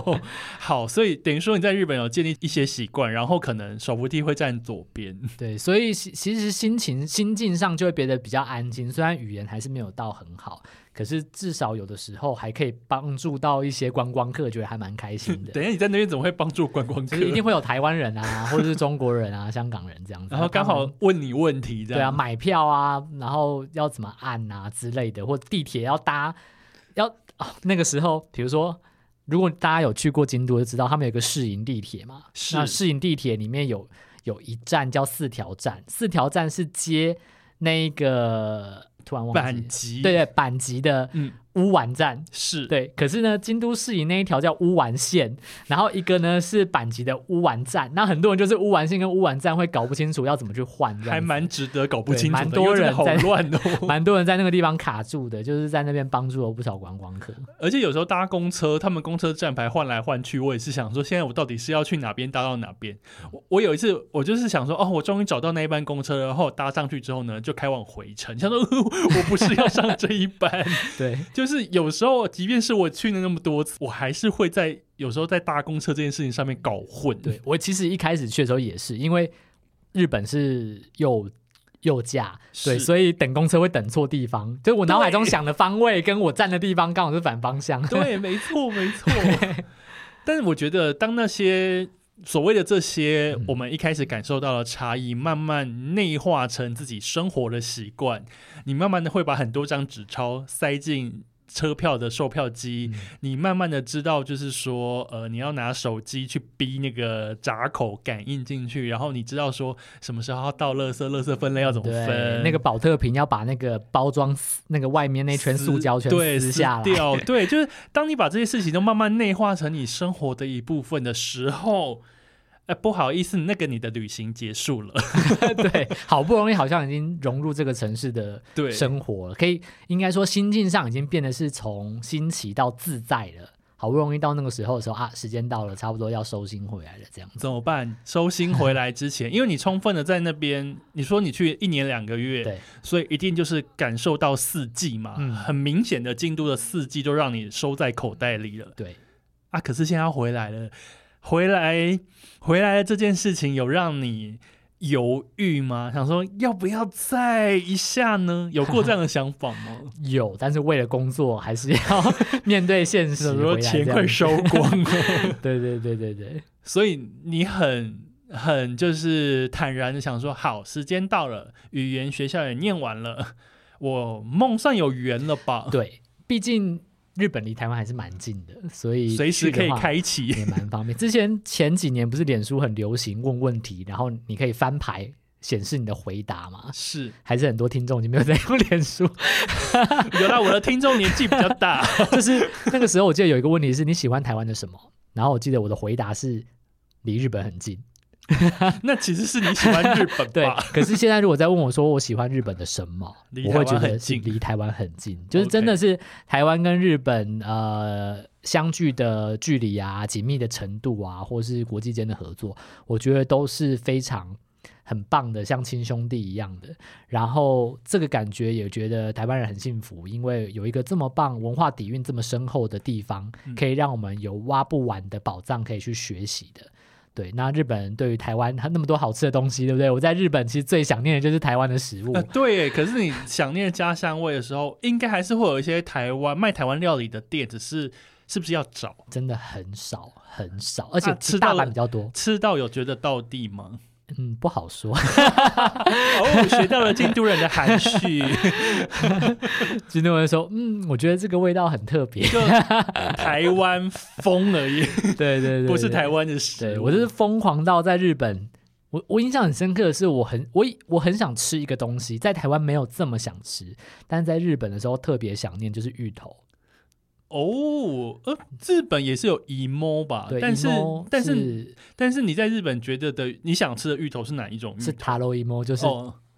好，所以等于说你在日本有建立一些习惯，然后可能手扶梯会站左边，对，所以其实心情心境上就会变得比较安静。虽然语言还是没有到很好，可是至少有的时候还可以帮助到一些观光客，觉得还蛮开心的。等一下你在那边怎么会帮助观光客？一定会有台湾人啊，或者是中国人啊、香港人这样子，然后刚好问你问题，这样。对啊，买票啊，然后要怎么按啊之类的，或地铁要搭，要、哦、那个时候，比如说。如果大家有去过京都，就知道他们有个市营地铁嘛。是。那市营地铁里面有有一站叫四条站，四条站是接那个突然忘记板急，对对，板急的嗯。乌丸站。是。对，可是呢，京都市营那一条叫乌丸线，然后一个呢是阪急的乌丸站，那很多人就是乌丸线跟乌丸站会搞不清楚要怎么去换，还蛮值得搞不清楚的，蛮多人好乱哦，蛮多人在那个地方卡住的，就是在那边帮助了不少观光客。而且有时候搭公车，他们公车站牌换来换去，我也是想说，现在我到底是要去哪边搭到哪边？我我有一次，我就是想说，哦，我终于找到那一班公车，然后搭上去之后呢，就开往回程，想说我不是要上这一班，对，就是有时候。即便是我去了那么多次，我还是会在有时候在搭公车这件事情上面搞混。对，我其实一开始去的时候也是，因为日本是右右驾，对，所以等公车会等错地方。就我脑海中想的方位跟我站的地方刚好是反方向。对，没错，没错。但是我觉得，当那些所谓的这些，我们一开始感受到的差异，慢慢内化成自己生活的习惯，你慢慢的会把很多张纸钞塞进。车票的售票机，嗯，你慢慢的知道，就是说，呃，你要拿手机去逼那个闸口感应进去，然后你知道说什么时候要倒垃圾，垃圾分类要怎么分，那个保特瓶要把那个包装那个外面那圈塑胶全撕下来，撕掉，对，就是当你把这些事情都慢慢内化成你生活的一部分的时候。哎，不好意思，那个你的旅行结束了。对，好不容易好像已经融入这个城市的生活了，可以应该说心境上已经变得是从新奇到自在了。好不容易到那个时候的时候啊，时间到了，差不多要收心回来了，这样怎么办？收心回来之前，因为你充分的在那边，你说你去一年两个月，对，所以一定就是感受到四季嘛，嗯、很明显的京都的四季就让你收在口袋里了。对啊，可是现在要回来了，回来回来的这件事情有让你犹豫吗？想说要不要再一下呢？有过这样的想法吗？有，但是为了工作，还是要面对现实。说钱快收光了，对对对对对，所以你很很就是坦然的想说，好，时间到了，语言学校也念完了，我梦算有缘了吧？对，毕竟。日本离台湾还是蛮近的，所以随时可以开启，也蛮方便。之前前几年不是脸书很流行问问题，然后你可以翻牌显示你的回答吗？是，还是很多听众已经没有在用脸书？有啦，我的听众年纪比较大，就是那个时候我记得有一个问题是你喜欢台湾的什么？然后我记得我的回答是离日本很近。那其实是你喜欢日本吧？对，可是现在如果再问我说我喜欢日本的什么，我会觉得是离台湾很近，就是真的是台湾跟日本呃相距的距离啊、紧密的程度啊，或是国际间的合作，我觉得都是非常很棒的，像亲兄弟一样的。然后这个感觉也觉得台湾人很幸福，因为有一个这么棒、文化底蕴这么深厚的地方，可以让我们有挖不完的宝藏可以去学习的。对，那日本人对于台湾，它那么多好吃的东西，对不对？我在日本其实最想念的就是台湾的食物。呃、对，可是你想念家乡味的时候，应该还是会有一些台湾卖台湾料理的店，只是是不是要找？真的很少很少，而且吃大阪比较多。吃到有觉得到地吗？嗯，不好说。哦，学到了京都人的含蓄。京都人说：“嗯，我觉得这个味道很特别，就台湾风而已。”对对对，对，不是台湾的食物。对，我就是疯狂到在日本，我我印象很深刻的是，我很我我很想吃一个东西，在台湾没有这么想吃，但是在日本的时候特别想念，就是芋头。哦，呃，日本也是有 emo 吧？对，但是，但是，但是你在日本觉得的你想吃的芋头是哪一种芋头？是 taro emo，就是。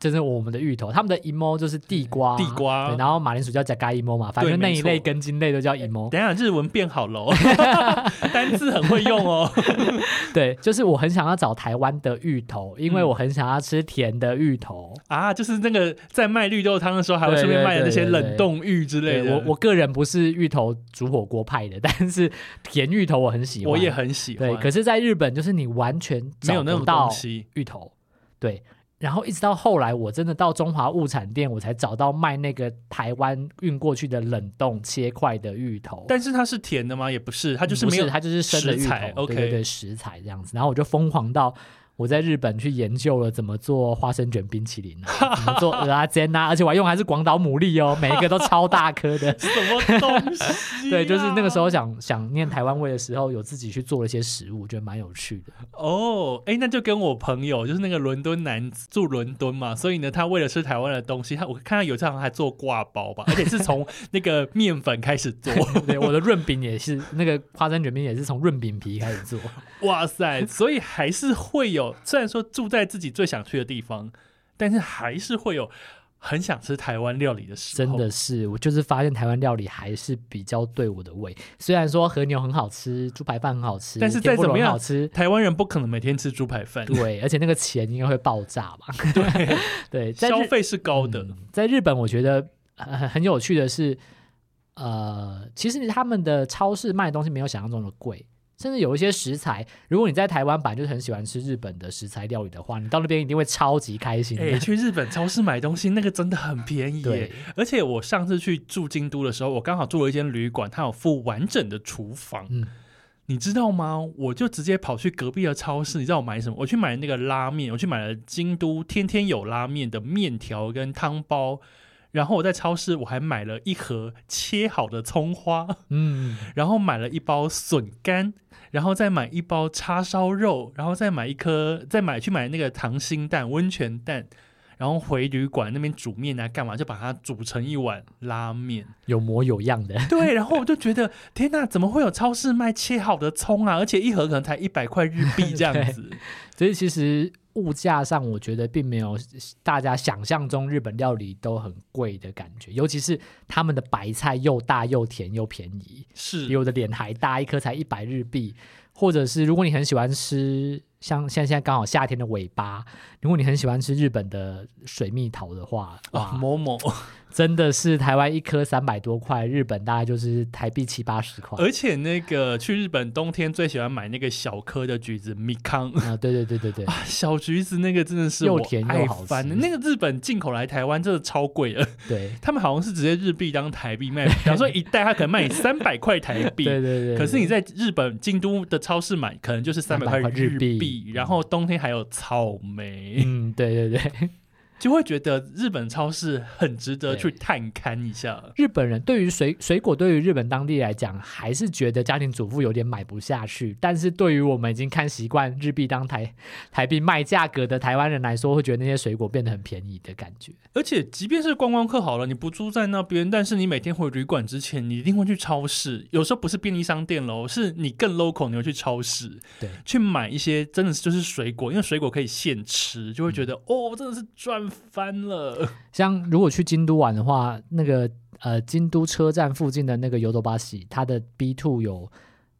哦就是我们的芋头，他们的 emo 就是地瓜，地瓜，然后马铃薯叫加嘎 emo 嘛，反正那一类根茎类都叫 emo。等一下日文变好了，单字很会用哦。对，就是我很想要找台湾的芋头，因为我很想要吃甜的芋头、嗯、啊，就是那个在卖绿豆汤的时候，还会顺便卖的那些冷冻芋之类的。我我个人不是芋头煮火锅派的，但是甜芋头我很喜欢，我也很喜欢。对，可是在日本就是你完全找不到芋头，对。然后一直到后来，我真的到中华物产店，我才找到卖那个台湾运过去的冷冻切块的芋头。但是它是甜的吗？也不是，它就是没有，它就是生的芋头。对对对，食材这样子。然后我就疯狂到。我在日本去研究了怎么做花生卷冰淇淋，怎么做蚵仔煎啊，而且我还用还是广岛牡蛎哦，每一个都超大颗的。什么东西、啊？对，就是那个时候想想念台湾味的时候，有自己去做了一些食物，觉得蛮有趣的。哦，哎，那就跟我朋友，就是那个伦敦男住伦敦嘛，所以呢，他为了吃台湾的东西，他我看到有这样还做挂包吧，而且是从那个面粉开始做。对，我的 润饼也是那个花生卷饼也是从润饼皮开始做。哇塞，所以还是会有。虽然说住在自己最想去的地方，但是还是会有很想吃台湾料理的时候。真的是，我就是发现台湾料理还是比较对我的胃。虽然说和牛很好吃，猪排饭很好吃，但是再怎么样好吃，台湾人不可能每天吃猪排饭。对，而且那个钱应该会爆炸吧？对对，消费是高的。嗯，在日本，我觉得很很有趣的是，呃，其实他们的超市卖的东西没有想象中的贵。甚至有一些食材，如果你在台湾版就是很喜欢吃日本的食材料理的话，你到那边一定会超级开心。哎、欸，去日本超市买东西，那个真的很便宜耶。对，而且我上次去住京都的时候，我刚好住了一间旅馆，它有附完整的厨房。嗯，你知道吗？我就直接跑去隔壁的超市，你知道我买什么？我去买那个拉面，我去买了京都天天有拉面的面条跟汤包。然后我在超市我还买了一盒切好的葱花，嗯，然后买了一包笋干。然后再买一包叉烧肉，然后再买一颗，再买去买那个溏心蛋、温泉蛋，然后回旅馆那边煮面啊，干嘛就把它煮成一碗拉面，有模有样的。对，然后我就觉得天哪，怎么会有超市卖切好的葱啊？而且一盒可能才一百块日币这样子，所以其实物价上，我觉得并没有大家想象中日本料理都很贵的感觉，尤其是他们的白菜又大又甜又便宜，是比我的脸还大，一颗才一百日币。或者是如果你很喜欢吃，像现在现在刚好夏天的尾巴，如果你很喜欢吃日本的水蜜桃的话，哇，某某。真的是台湾一颗三百多块，日本大概就是台币七八十块。而且那个去日本冬天最喜欢买那个小颗的橘子，米康啊，对对对对对，啊，小橘子那个真的是又甜又好吃。那个日本进口来台湾真的超贵了，对 他们好像是直接日币当台币卖，比方说一袋他可能卖你三百块台币，对，对对对。可是你在日本京都的超市买，可能就是三百块日币，然后冬天还有草莓，嗯，对对对。就会觉得日本超市很值得去探勘一下。日本人对于水水果，对于日本当地来讲，还是觉得家庭主妇有点买不下去。但是对于我们已经看习惯日币当台台币卖价格的台湾人来说，会觉得那些水果变得很便宜的感觉。而且，即便是观光客好了，你不住在那边，但是你每天回旅馆之前，你一定会去超市。有时候不是便利商店喽，是你更 local，你会去超市，对，去买一些真的就是水果，因为水果可以现吃，就会觉得、嗯、哦，真的是赚。翻了，像如果去京都玩的话，那个呃京都车站附近的那个尤多巴西，它的 B two 有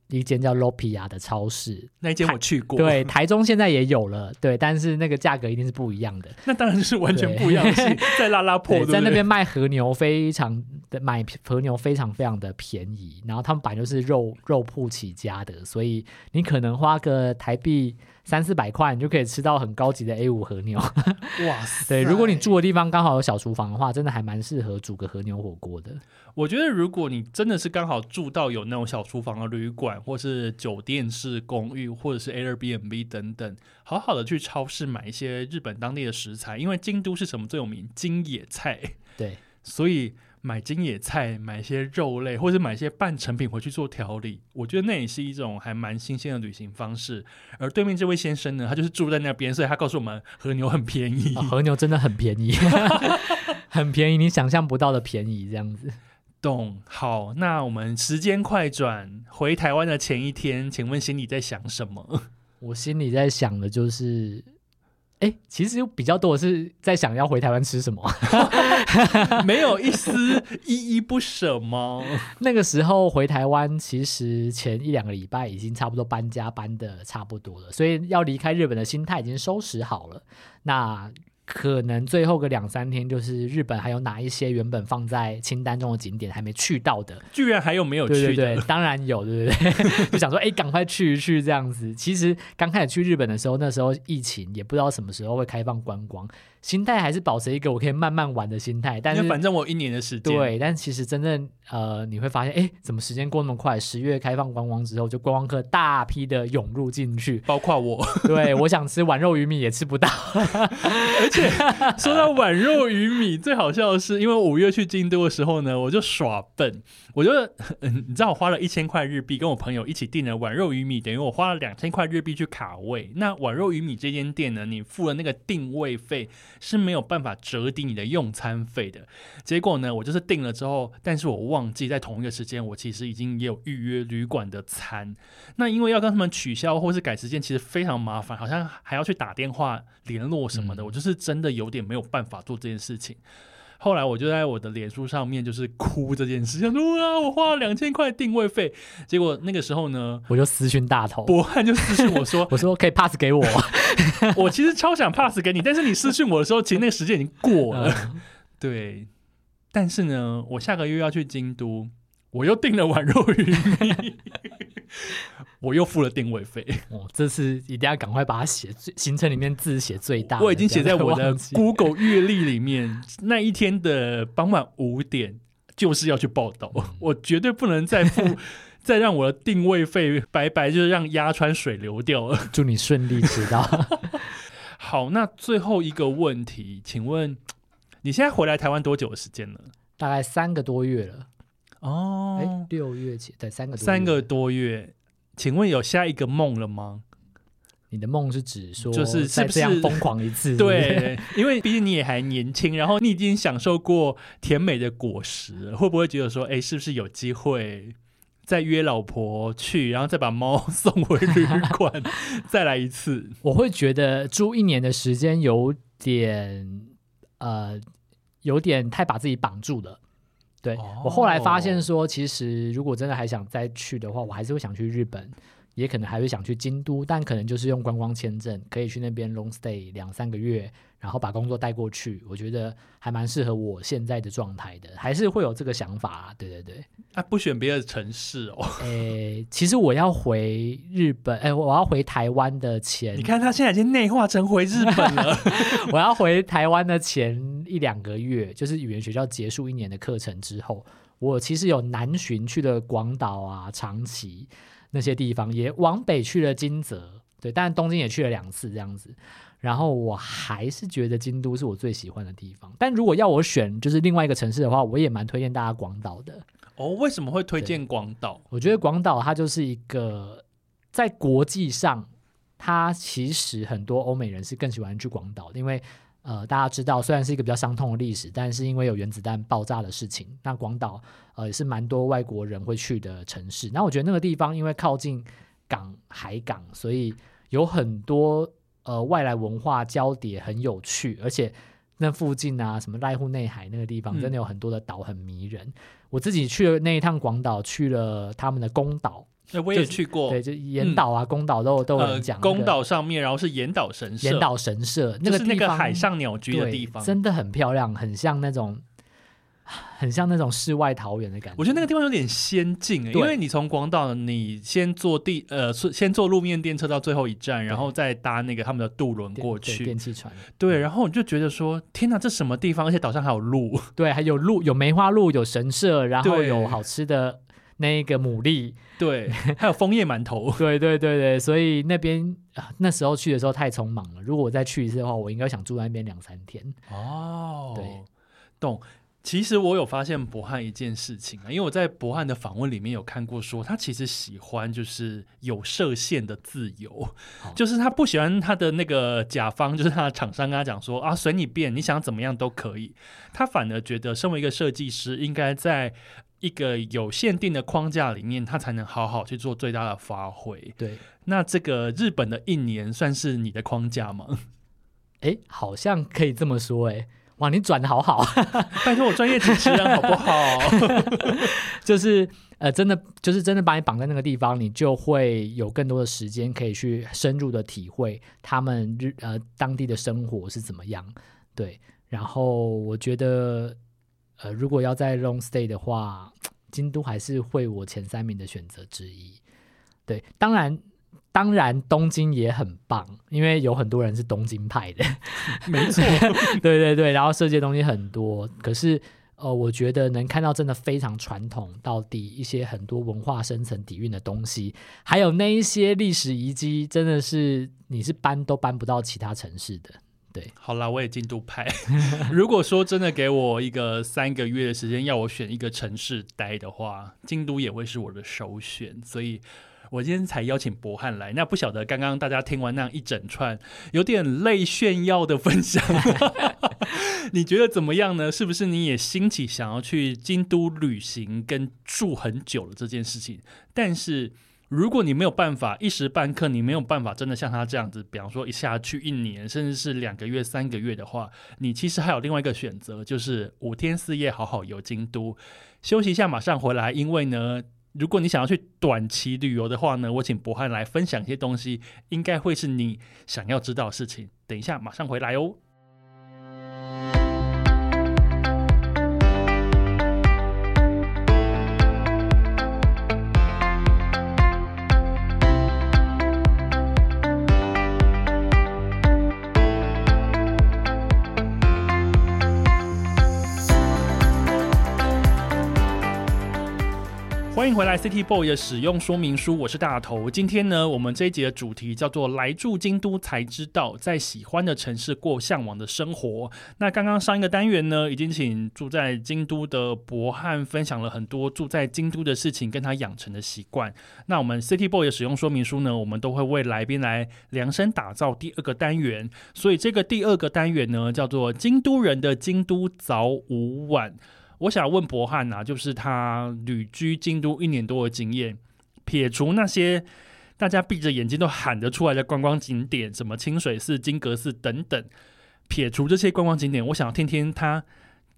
一间叫 Lopia 的超市，那一间我去过。对，台中现在也有了，对，但是那个价格一定是不一样的。那当然是完全不一样的，是 在拉拉破，在那边卖和牛非常的买和牛非常非常的便宜，然后他们本来就是肉肉铺起家的，所以你可能花个台币。三四百块，你就可以吃到很高级的 A 五和牛。哇塞！对，如果你住的地方刚好有小厨房的话，真的还蛮适合煮个和牛火锅的。我觉得，如果你真的是刚好住到有那种小厨房的旅馆，或是酒店式公寓，或者是 Airbnb 等等，好好的去超市买一些日本当地的食材，因为京都是什么最有名？京野菜。对，所以。买金野菜，买一些肉类，或者买一些半成品回去做调理，我觉得那也是一种还蛮新鲜的旅行方式。而对面这位先生呢，他就是住在那边，所以他告诉我们和牛很便宜，哦、和牛真的很便宜，很便宜，你想象不到的便宜，这样子。懂。好，那我们时间快转回台湾的前一天，请问心里在想什么？我心里在想的就是。哎，其实比较多的是在想要回台湾吃什么，没有一丝依依不舍吗？那个时候回台湾，其实前一两个礼拜已经差不多搬家搬的差不多了，所以要离开日本的心态已经收拾好了。那。可能最后个两三天，就是日本还有哪一些原本放在清单中的景点还没去到的，居然还有没有去的？对对对，当然有，对不对？就想说，哎，赶快去一去这样子。其实刚开始去日本的时候，那时候疫情也不知道什么时候会开放观光。心态还是保持一个我可以慢慢玩的心态，但是反正我一年的时间。对，但其实真正呃，你会发现，哎，怎么时间过那么快？十月开放观光之后，就观光客大批的涌入进去，包括我。对，我想吃碗肉鱼米也吃不到，而且说到碗肉鱼米，最好笑的是，因为五月去京都的时候呢，我就耍笨。我就，嗯，你知道我花了一千块日币跟我朋友一起订了碗肉鱼米，等于我花了两千块日币去卡位。那碗肉鱼米这间店呢，你付了那个定位费是没有办法折抵你的用餐费的。结果呢，我就是订了之后，但是我忘记在同一个时间，我其实已经也有预约旅馆的餐。那因为要跟他们取消或是改时间，其实非常麻烦，好像还要去打电话联络什么的。我就是真的有点没有办法做这件事情。后来我就在我的脸书上面就是哭这件事，想说啊，我花了两千块定位费，结果那个时候呢，我就私讯大头，博汉就私讯我说，我说可以 pass 给我，我其实超想 pass 给你，但是你私讯我的时候，其实那个时间已经过了，嗯、对，但是呢，我下个月要去京都，我又订了碗肉鱼米。我又付了定位费，哦，这次一定要赶快把它写最行程里面字写最大。我已经写在我的 Google 月历里面，那一天的傍晚五点就是要去报道，嗯、我绝对不能再付，再让我的定位费白白就是让鸭川水流掉了。祝你顺利知道。好，那最后一个问题，请问你现在回来台湾多久的时间了？大概三个多月了。哦，哎，六月前对三个多三个多月，请问有下一个梦了吗？你的梦是指说就是是不是疯狂一次？对，因为毕竟你也还年轻，然后你已经享受过甜美的果实，会不会觉得说，哎，是不是有机会再约老婆去，然后再把猫送回旅馆，再来一次。我会觉得住一年的时间有点呃，有点太把自己绑住了。对、哦、我后来发现说，其实如果真的还想再去的话，我还是会想去日本。也可能还会想去京都，但可能就是用观光签证，可以去那边 long stay 两三个月，然后把工作带过去。我觉得还蛮适合我现在的状态的，还是会有这个想法啊。对对对，啊，不选别的城市哦。诶，其实我要回日本，诶，我要回台湾的前，你看他现在已经内化成回日本了。我要回台湾的前一两个月，就是语言学校结束一年的课程之后，我其实有南巡去了广岛啊、长崎。那些地方也往北去了金泽，对，但东京也去了两次这样子。然后我还是觉得京都是我最喜欢的地方。但如果要我选，就是另外一个城市的话，我也蛮推荐大家广岛的。哦，为什么会推荐广岛？我觉得广岛它就是一个在国际上，它其实很多欧美人是更喜欢去广岛，因为。呃，大家知道，虽然是一个比较伤痛的历史，但是因为有原子弹爆炸的事情，那广岛呃也是蛮多外国人会去的城市。那我觉得那个地方因为靠近港海港，所以有很多呃外来文化交叠，很有趣。而且那附近啊，什么濑户内海那个地方，真的有很多的岛很迷人。嗯、我自己去了那一趟广岛，去了他们的宫岛。那我也去过，对，就岩岛啊，宫岛都有都有人讲。宫岛上面，然后是岩岛神社，岩岛神社那个是那个海上鸟居的地方，真的很漂亮，很像那种，很像那种世外桃源的感觉。我觉得那个地方有点仙境，因为你从广岛，你先坐地呃，先坐路面电车到最后一站，然后再搭那个他们的渡轮过去，电气船。对，然后你就觉得说，天哪，这什么地方？而且岛上还有鹿，对，还有鹿，有梅花鹿，有神社，然后有好吃的。那个牡蛎，对，还有枫叶馒头，对对对对，所以那边那时候去的时候太匆忙了。如果我再去一次的话，我应该想住在那边两三天。哦，对，懂。其实我有发现博汉一件事情啊，因为我在博汉的访问里面有看过，说他其实喜欢就是有设限的自由，哦、就是他不喜欢他的那个甲方，就是他的厂商跟他讲说啊，随你便，你想怎么样都可以。他反而觉得身为一个设计师，应该在一个有限定的框架里面，他才能好好去做最大的发挥。对，那这个日本的一年算是你的框架吗？哎，好像可以这么说，哎。哇，你转的好好，拜托我专业主持人好不好？就是呃，真的就是真的把你绑在那个地方，你就会有更多的时间可以去深入的体会他们日呃当地的生活是怎么样。对，然后我觉得呃，如果要在 long stay 的话，京都还是会我前三名的选择之一。对，当然。当然，东京也很棒，因为有很多人是东京派的，没错，对对对。然后设计的东西很多，可是呃，我觉得能看到真的非常传统到底一些很多文化深层底蕴的东西，还有那一些历史遗迹，真的是你是搬都搬不到其他城市的。对，好啦，我也京都派。如果说真的给我一个三个月的时间，要我选一个城市待的话，京都也会是我的首选，所以。我今天才邀请博汉来，那不晓得刚刚大家听完那样一整串有点累炫耀的分享，你觉得怎么样呢？是不是你也兴起想要去京都旅行跟住很久了这件事情？但是如果你没有办法一时半刻，你没有办法真的像他这样子，比方说一下去一年，甚至是两个月、三个月的话，你其实还有另外一个选择，就是五天四夜好好游京都，休息一下，马上回来，因为呢。如果你想要去短期旅游的话呢，我请博汉来分享一些东西，应该会是你想要知道的事情。等一下，马上回来哦。欢迎回来，City Boy 的使用说明书，我是大头。今天呢，我们这一集的主题叫做“来住京都才知道，在喜欢的城市过向往的生活”。那刚刚上一个单元呢，已经请住在京都的博汉分享了很多住在京都的事情，跟他养成的习惯。那我们 City Boy 的使用说明书呢，我们都会为来宾来量身打造第二个单元。所以这个第二个单元呢，叫做“京都人的京都早午晚”。我想问博翰啊，就是他旅居京都一年多的经验，撇除那些大家闭着眼睛都喊得出来的观光景点，什么清水寺、金阁寺等等，撇除这些观光景点，我想听听他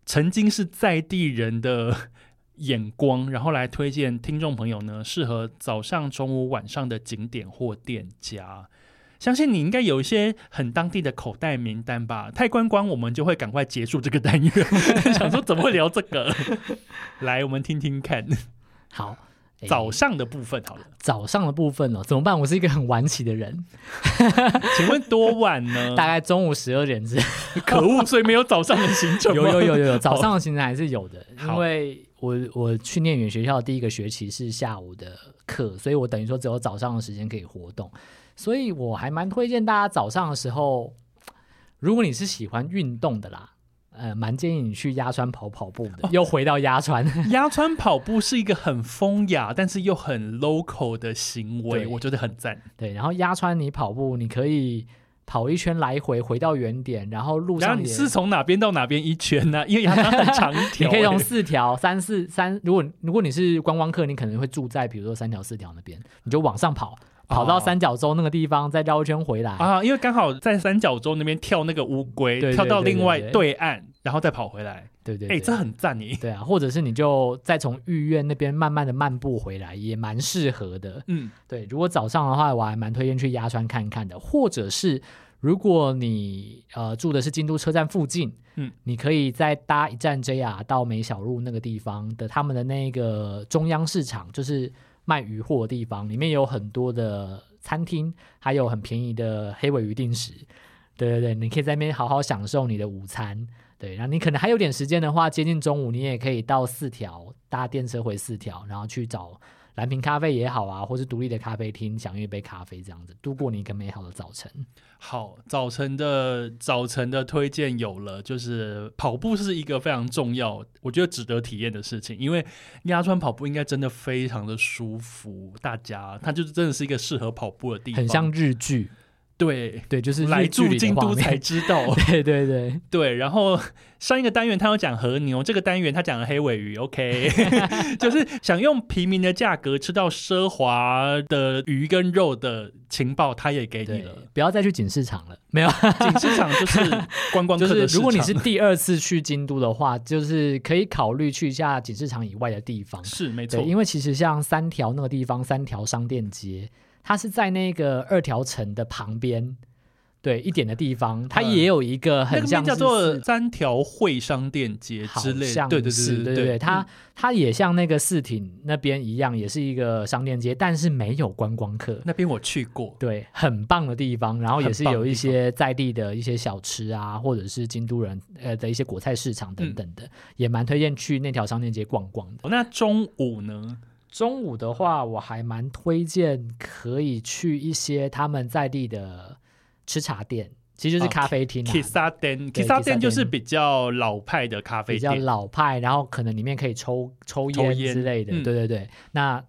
曾经是在地人的 眼光，然后来推荐听众朋友呢，适合早上、中午、晚上的景点或店家。相信你应该有一些很当地的口袋名单吧？太观光，我们就会赶快结束这个单元。想说怎么会聊这个？来，我们听听看。好，早上的部分好了。早上的部分哦，怎么办？我是一个很晚起的人。请问多晚呢？大概中午十二点之。可恶，所以没有早上的行程。有有有有有，早上的行程还是有的。因为我我去念语言学校第一个学期是下午的课，所以我等于说只有早上的时间可以活动。所以我还蛮推荐大家早上的时候，如果你是喜欢运动的啦，呃，蛮建议你去鸭川跑跑步的。哦、又回到鸭川，鸭川跑步是一个很风雅，但是又很 local 的行为，我觉得很赞。对，然后鸭川你跑步，你可以跑一圈来回，回到原点，然后路上你是从哪边到哪边一圈呢、啊？因为鸭川很长一条，你可以从四条、三四三。如果如果你是观光客，你可能会住在比如说三条、四条那边，你就往上跑。跑到三角洲那个地方，再绕一圈回来啊！因为刚好在三角洲那边跳那个乌龟，跳到另外对岸，然后再跑回来。对对，哎，这很赞你！对啊，或者是你就再从御苑那边慢慢的漫步回来，也蛮适合的。嗯，对。如果早上的话，我还蛮推荐去鸭川看看的。或者是如果你呃住的是京都车站附近，嗯，你可以再搭一站 JR 到梅小路那个地方的他们的那个中央市场，就是。卖鱼货的地方，里面有很多的餐厅，还有很便宜的黑尾鱼定食。对对对，你可以在那边好好享受你的午餐。对，然后你可能还有点时间的话，接近中午，你也可以到四条搭电车回四条，然后去找。蓝瓶咖啡也好啊，或是独立的咖啡厅，享用一杯咖啡，这样子度过你一个美好的早晨。好，早晨的早晨的推荐有了，就是跑步是一个非常重要，我觉得值得体验的事情。因为鸭川跑步应该真的非常的舒服，大家它就是真的是一个适合跑步的地方，很像日剧。对对，就是来住京都才知道。对对对 对，然后上一个单元他有讲和牛，这个单元他讲了黑尾鱼。OK，就是想用平民的价格吃到奢华的鱼跟肉的情报，他也给你了。不要再去锦市场了，没有锦市场就是观光客的。就是如果你是第二次去京都的话，就是可以考虑去一下锦市场以外的地方。是没错，因为其实像三条那个地方，三条商店街。它是在那个二条城的旁边，对一点的地方，它也有一个很像是、嗯那个、叫做三条会商店街之类的，对对对对对对，它它也像那个四町那边一样，也是一个商店街，但是没有观光客。那边我去过，对，很棒的地方，然后也是有一些在地的一些小吃啊，或者是京都人呃的一些果菜市场等等的，嗯、也蛮推荐去那条商店街逛逛的。那中午呢？中午的话，我还蛮推荐可以去一些他们在地的吃茶店，其实就是咖啡厅啊。吃茶店，吃茶店就是比较老派的咖啡店，比较老派，然后可能里面可以抽抽烟之类的。嗯、对对对，那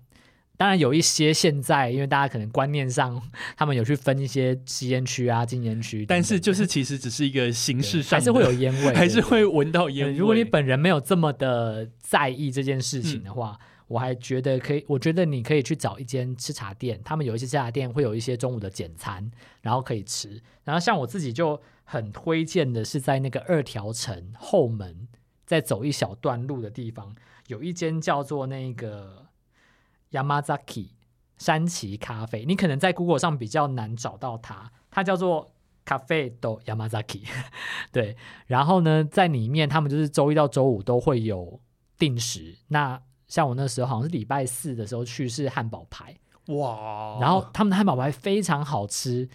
当然有一些现在，因为大家可能观念上，他们有去分一些吸烟区啊、禁烟区，但是就是其实只是一个形式上，还是会有烟味，还是会闻到烟味。如果你本人没有这么的在意这件事情的话。嗯我还觉得可以，我觉得你可以去找一间吃茶店，他们有一些吃茶店会有一些中午的简餐，然后可以吃。然后像我自己就很推荐的是在那个二条城后门再走一小段路的地方，有一间叫做那个 Yamazaki 山崎咖啡，你可能在 Google 上比较难找到它，它叫做 Cafe do Yamazaki。对，然后呢，在里面他们就是周一到周五都会有定时那。像我那时候好像是礼拜四的时候去是汉堡排哇，然后他们的汉堡排非常好吃，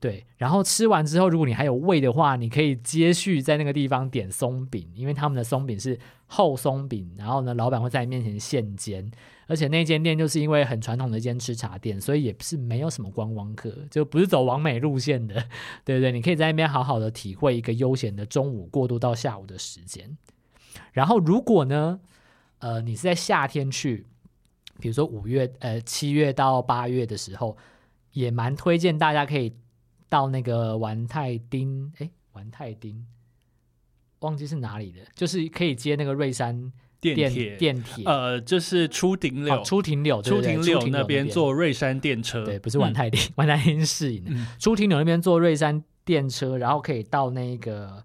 对，然后吃完之后如果你还有胃的话，你可以接续在那个地方点松饼，因为他们的松饼是厚松饼，然后呢老板会在你面前现煎，而且那间店就是因为很传统的一间吃茶店，所以也是没有什么观光客，就不是走完美路线的，对对，你可以在那边好好的体会一个悠闲的中午过渡到下午的时间，然后如果呢？呃，你是在夏天去，比如说五月、呃七月到八月的时候，也蛮推荐大家可以到那个玩太丁，哎，丸太丁，忘记是哪里的，就是可以接那个瑞山。电铁电铁，呃，就是初停柳，出庭柳，出庭柳那边坐瑞山电车，对，不是玩泰丁，玩泰丁是试营，初停柳那边坐瑞山电车，然后可以到那个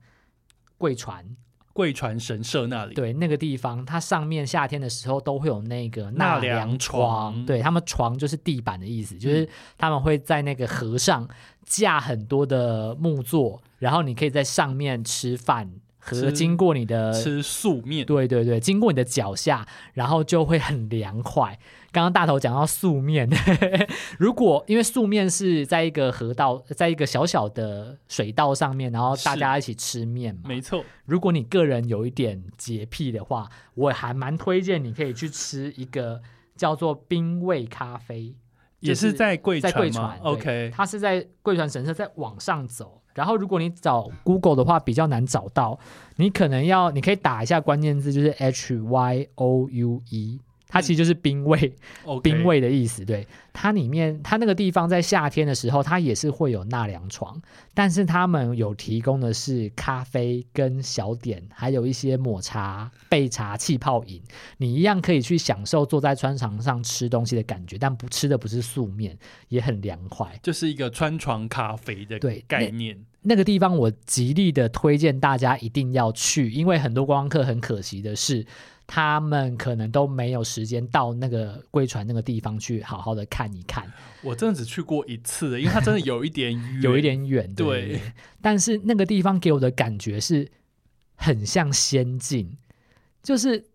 贵船，贵船神社那里，对，那个地方，它上面夏天的时候都会有那个纳凉床，对，他们床就是地板的意思，就是他们会在那个河上架很多的木座，然后你可以在上面吃饭。和经过你的吃素面，对对对，经过你的脚下，然后就会很凉快。刚刚大头讲到素面，如果因为素面是在一个河道，在一个小小的水道上面，然后大家一起吃面嘛，没错。如果你个人有一点洁癖的话，我还蛮推荐你可以去吃一个叫做冰味咖啡，也是在贵在贵船，OK，它是在贵船神社，再往上走。然后，如果你找 Google 的话，比较难找到。你可能要，你可以打一下关键字，就是 H Y O U E。它其实就是冰味，嗯、冰味的意思。对，它里面，它那个地方在夏天的时候，它也是会有纳凉床，但是他们有提供的是咖啡跟小点，还有一些抹茶、焙茶、气泡饮，你一样可以去享受坐在川床上吃东西的感觉，但不吃的不是素面，也很凉快，就是一个川床咖啡的对概念。那个地方我极力的推荐大家一定要去，因为很多观光客很可惜的是。他们可能都没有时间到那个贵船那个地方去好好的看一看。我真的只去过一次，因为它真的有一点远，有一点远。对，对，但是那个地方给我的感觉是很像仙境，就是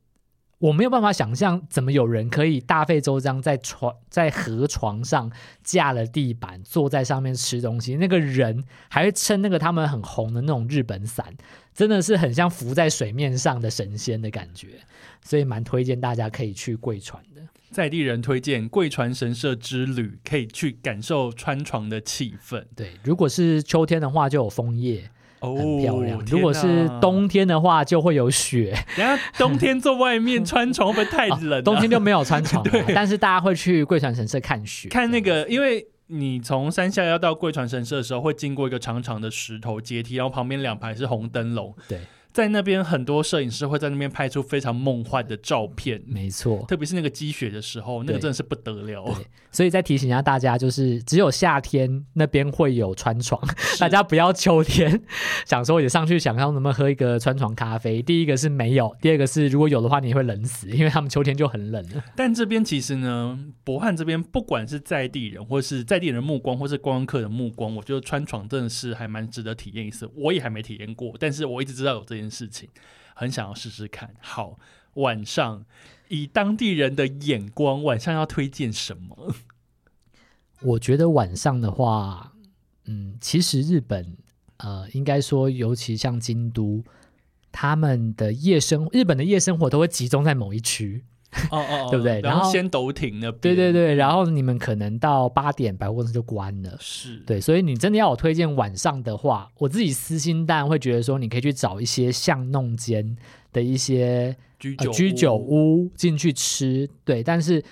我没有办法想象怎么有人可以大费周章在床在河床上架了地板，坐在上面吃东西。那个人还会撑那个他们很红的那种日本伞。真的是很像浮在水面上的神仙的感觉，所以蛮推荐大家可以去贵船的。在地人推荐贵船神社之旅，可以去感受川床的气氛。对，如果是秋天的话，就有枫叶，哦，很漂亮。如果是冬天的话，就会有雪。等下冬天坐外面 穿床会不会太冷？啊？冬天就没有穿床，对但是大家会去贵船神社看雪，看那个，因为。你从山下要到贵船神社的时候，会经过一个长长的石头阶梯，然后旁边两排是红灯笼。对。在那边，很多摄影师会在那边拍出非常梦幻的照片。没错，特别是那个积雪的时候，那个真的是不得了。所以再提醒一下大家，就是只有夏天那边会有穿床，大家不要秋天想说也上去想要能不能喝一个穿床咖啡。第一个是没有，第二个是如果有的话，你会冷死，因为他们秋天就很冷了。但这边其实呢，博汉这边不管是在地人，或是在地人目光，或是观光客的目光，我觉得穿床真的是还蛮值得体验一次。我也还没体验过，但是我一直知道有这件事情。很想要试试看。好，晚上以当地人的眼光，晚上要推荐什么？我觉得晚上的话，嗯，其实日本，呃，应该说，尤其像京都，他们的夜生，日本的夜生活都会集中在某一区。哦哦，哦，对不对？然后先斗停那边，对对对，然后你们可能到八点百货公司就关了，是对，所以你真的要我推荐晚上的话，我自己私心当然会觉得说，你可以去找一些巷弄间的一些居酒、呃、居酒屋进去吃，对，但是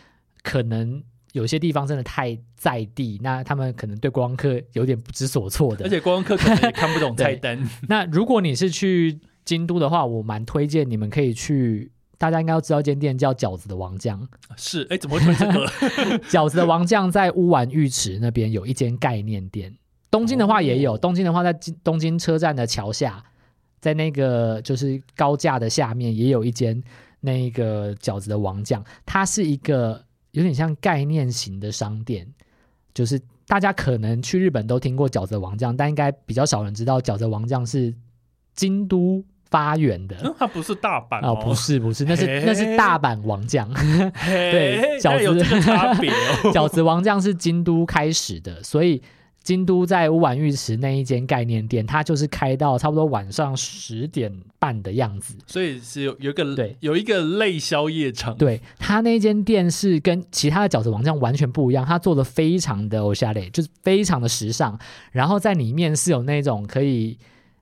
可能有些地方真的太在地，那他们可能对观光客有点不知所措的，而且观光客可能也看不懂菜单。那如果你是去京都的话，我蛮推荐你们可以去。大家应该都知道一间店叫饺子的王酱，是哎，怎么会这个？饺子的王酱在乌丸浴池那边有一间概念店，东京的话也有，哦、东京的话在东京车站的桥下，在那个就是高架的下面也有一间那个饺子的王酱，它是一个有点像概念型的商店，就是大家可能去日本都听过饺子的王酱，但应该比较少人知道饺子的王酱是京都。发源的，它不是大阪哦，不是不是，那是那是大阪王将，对，饺子差别哦。饺子王将是京都开始的，所以京都在乌丸浴池那一间概念店，它就是开到差不多晚上十点半的样子，所以是有有一个对，有一个类宵夜场。对，它那间店是跟其他的饺子王将完全不一样，它做的非常的欧夏类，就是非常的时尚，然后在里面是有那种可以。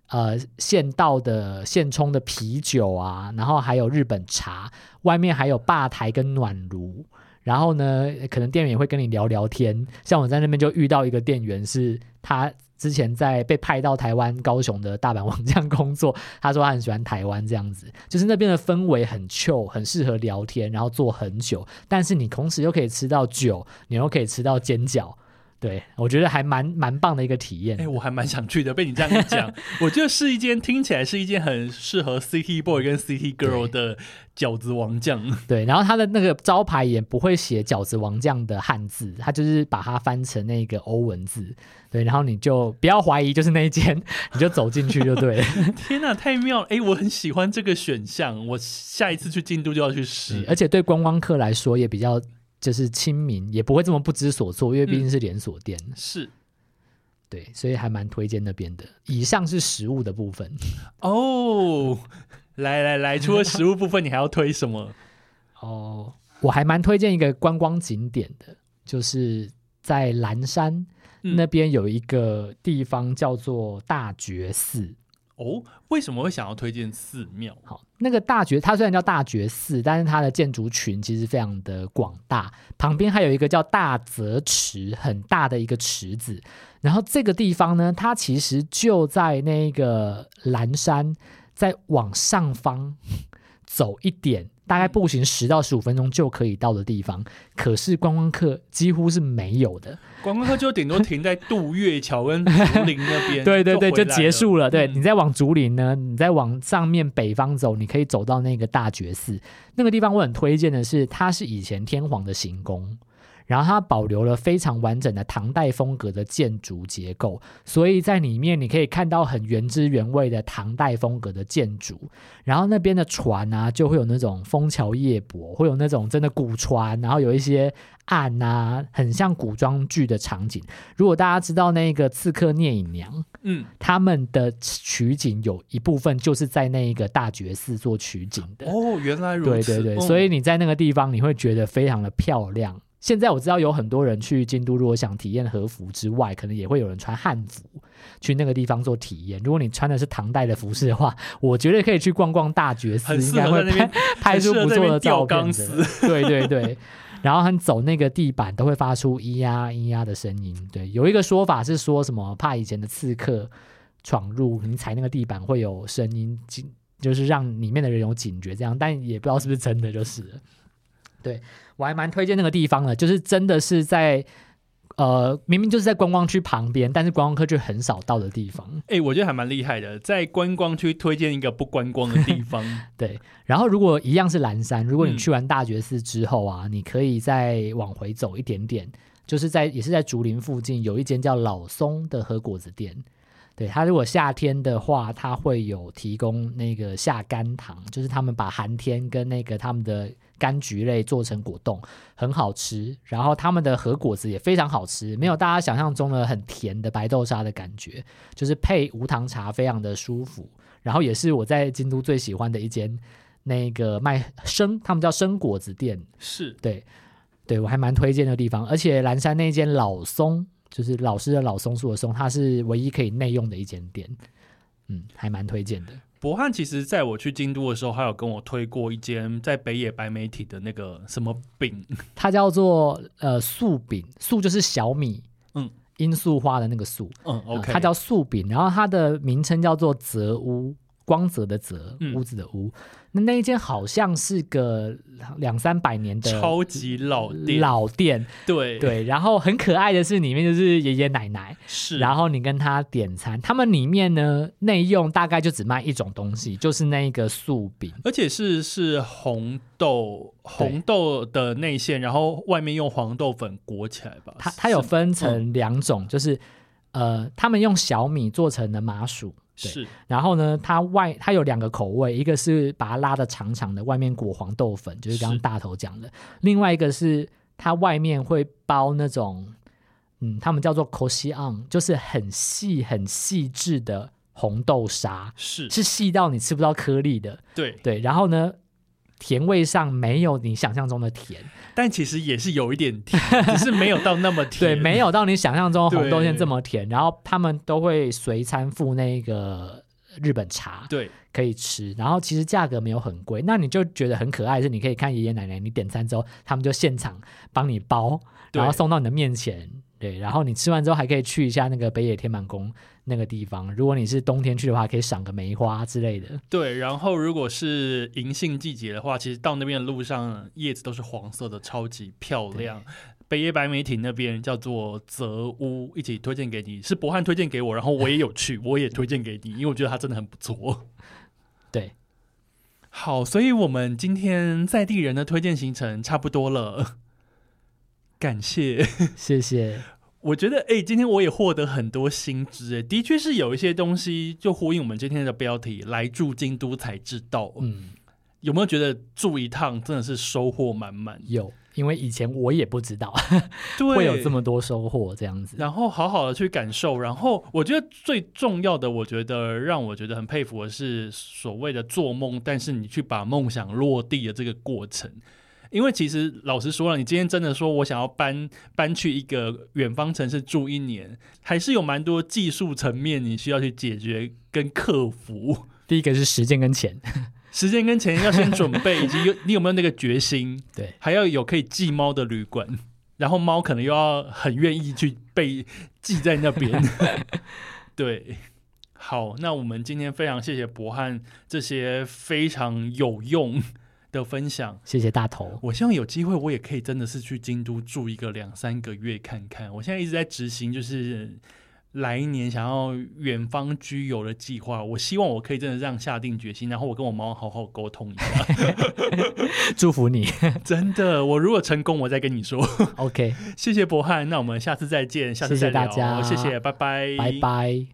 呃，现倒的现冲的啤酒啊，然后还有日本茶，外面还有吧台跟暖炉，然后呢，可能店员也会跟你聊聊天。像我在那边就遇到一个店员，是他之前在被派到台湾高雄的大阪王将工作，他说他很喜欢台湾这样子，就是那边的氛围很 chill，很适合聊天，然后坐很久，但是你同时又可以吃到酒，你又可以吃到煎饺。对，我觉得还蛮蛮棒的一个体验。哎，我还蛮想去的。被你这样一讲，我觉得是一间听起来是一间很适合 City Boy 跟 City Girl 的饺子王酱。对，然后他的那个招牌也不会写饺子王酱的汉字，他就是把它翻成那个欧文字。对，然后你就不要怀疑，就是那一间，你就走进去就对了。天哪，太妙了！哎，我很喜欢这个选项，我下一次去京都就要去试。而且对观光客来说也比较。就是亲民，也不会这么不知所措，因为毕竟是连锁店。嗯、是，对，所以还蛮推荐那边的。以上是食物的部分 哦。来来来，除了食物部分，你还要推什么？哦，我还蛮推荐一个观光景点的，就是在蓝山、嗯、那边有一个地方叫做大觉寺。哦，为什么会想要推荐寺庙？好，那个大觉，它虽然叫大觉寺，但是它的建筑群其实非常的广大，旁边还有一个叫大泽池，很大的一个池子。然后这个地方呢，它其实就在那个蓝山，再往上方走一点。大概步行十到十五分钟就可以到的地方，可是观光客几乎是没有的。观光客就顶多停在渡月桥跟竹林那边，对对对，就结束了。对，你再往竹林呢，你再往上面北方走，你可以走到那个大觉寺那个地方。我很推荐的是，它是以前天皇的行宫。然后它保留了非常完整的唐代风格的建筑结构，所以在里面你可以看到很原汁原味的唐代风格的建筑。然后那边的船啊，就会有那种枫桥夜泊，会有那种真的古船，然后有一些岸啊，很像古装剧的场景。如果大家知道那个《刺客聂隐娘》，嗯，他们的取景有一部分就是在那一个大觉寺做取景的。哦，原来如此。对对对，所以你在那个地方你会觉得非常的漂亮。现在我知道有很多人去京都，如果想体验和服之外，可能也会有人穿汉服去那个地方做体验。如果你穿的是唐代的服饰的话，我觉得可以去逛逛大觉寺，应该会拍拍出不错的照片。对对对，然后很走那个地板都会发出咿呀咿呀的声音。对，有一个说法是说什么怕以前的刺客闯入，你踩那个地板会有声音，警就是让里面的人有警觉这样，但也不知道是不是真的，就是。对，我还蛮推荐那个地方的，就是真的是在，呃，明明就是在观光区旁边，但是观光客却很少到的地方。哎、欸，我觉得还蛮厉害的，在观光区推荐一个不观光的地 方。对，然后如果一样是蓝山，如果你去完大觉寺之后啊，嗯、你可以再往回走一点点，就是在也是在竹林附近有一间叫老松的和果子店。对，它如果夏天的话，它会有提供那个夏甘糖，就是他们把寒天跟那个他们的。柑橘类做成果冻，很好吃。然后他们的和果子也非常好吃，没有大家想象中的很甜的白豆沙的感觉，就是配无糖茶非常的舒服。然后也是我在京都最喜欢的一间那个卖生，他们叫生果子店，是对对，我还蛮推荐的地方。而且岚山那间老松，就是老师的老松树的松，它是唯一可以内用的一间店，嗯，还蛮推荐的。博汉其实在我去京都的时候，还有跟我推过一间在北野白媒体的那个什么饼，它叫做呃素饼，素就是小米，嗯，罂粟花的那个素，嗯，OK，它叫素饼，然后它的名称叫做泽屋，光泽的泽，屋子的屋。嗯那那一间好像是个两三百年的超级老店，老店，对对。然后很可爱的是，里面就是爷爷奶奶，是。然后你跟他点餐，他们里面呢内用大概就只卖一种东西，就是那个素饼，而且是是红豆红豆的内馅，然后外面用黄豆粉裹起来吧。它它有分成两种，嗯、就是呃，他们用小米做成的麻薯。是，然后呢，它外它有两个口味，一个是把它拉的长长的，外面裹黄豆粉，就是刚刚大头讲的；另外一个是它外面会包那种，嗯，他们叫做 koshi-an，就是很细很细致的红豆沙，是。是细到你吃不到颗粒的，对。对。然后呢，甜味上没有你想象中的甜，但其实也是有一点甜，只是没有到那么甜。对，没有到你想象中红豆馅这么甜。然后他们都会随餐附那个日本茶，对，可以吃。然后其实价格没有很贵，那你就觉得很可爱。是你可以看爷爷奶奶，你点餐之后，他们就现场帮你包，然后送到你的面前。对，然后你吃完之后还可以去一下那个北野天满宫那个地方。如果你是冬天去的话，可以赏个梅花之类的。对，然后如果是银杏季节的话，其实到那边的路上叶子都是黄色的，超级漂亮。北野白梅亭那边叫做泽屋，一起推荐给你，是博汉推荐给我，然后我也有去，我也推荐给你，因为我觉得它真的很不错。对，好，所以我们今天在地人的推荐行程差不多了，感谢，谢谢。我觉得，哎、欸，今天我也获得很多新知，哎，的确是有一些东西就呼应我们今天的标题，来住京都才知道。嗯，有没有觉得住一趟真的是收获满满？有。因为以前我也不知道 会有这么多收获这样子，然后好好的去感受，然后我觉得最重要的，我觉得让我觉得很佩服的是所谓的做梦，但是你去把梦想落地的这个过程。因为其实老实说了，你今天真的说我想要搬搬去一个远方城市住一年，还是有蛮多技术层面你需要去解决跟克服。第一个是时间跟钱。时间跟钱要先准备，以及有你有没有那个决心？对，还要有可以寄猫的旅馆，然后猫可能又要很愿意去被寄在那边。对，好，那我们今天非常谢谢博汉这些非常有用的分享，谢谢大头。我希望有机会我也可以真的是去京都住一个两三个月看看。我现在一直在执行，就是。来一年想要远方居游的计划，我希望我可以真的这样下定决心，然后我跟我猫好好沟通一下。祝福你，真的，我如果成功，我再跟你说。OK，谢谢博翰，那我们下次再见，下次再聊，谢谢大家，谢谢，拜拜，拜拜。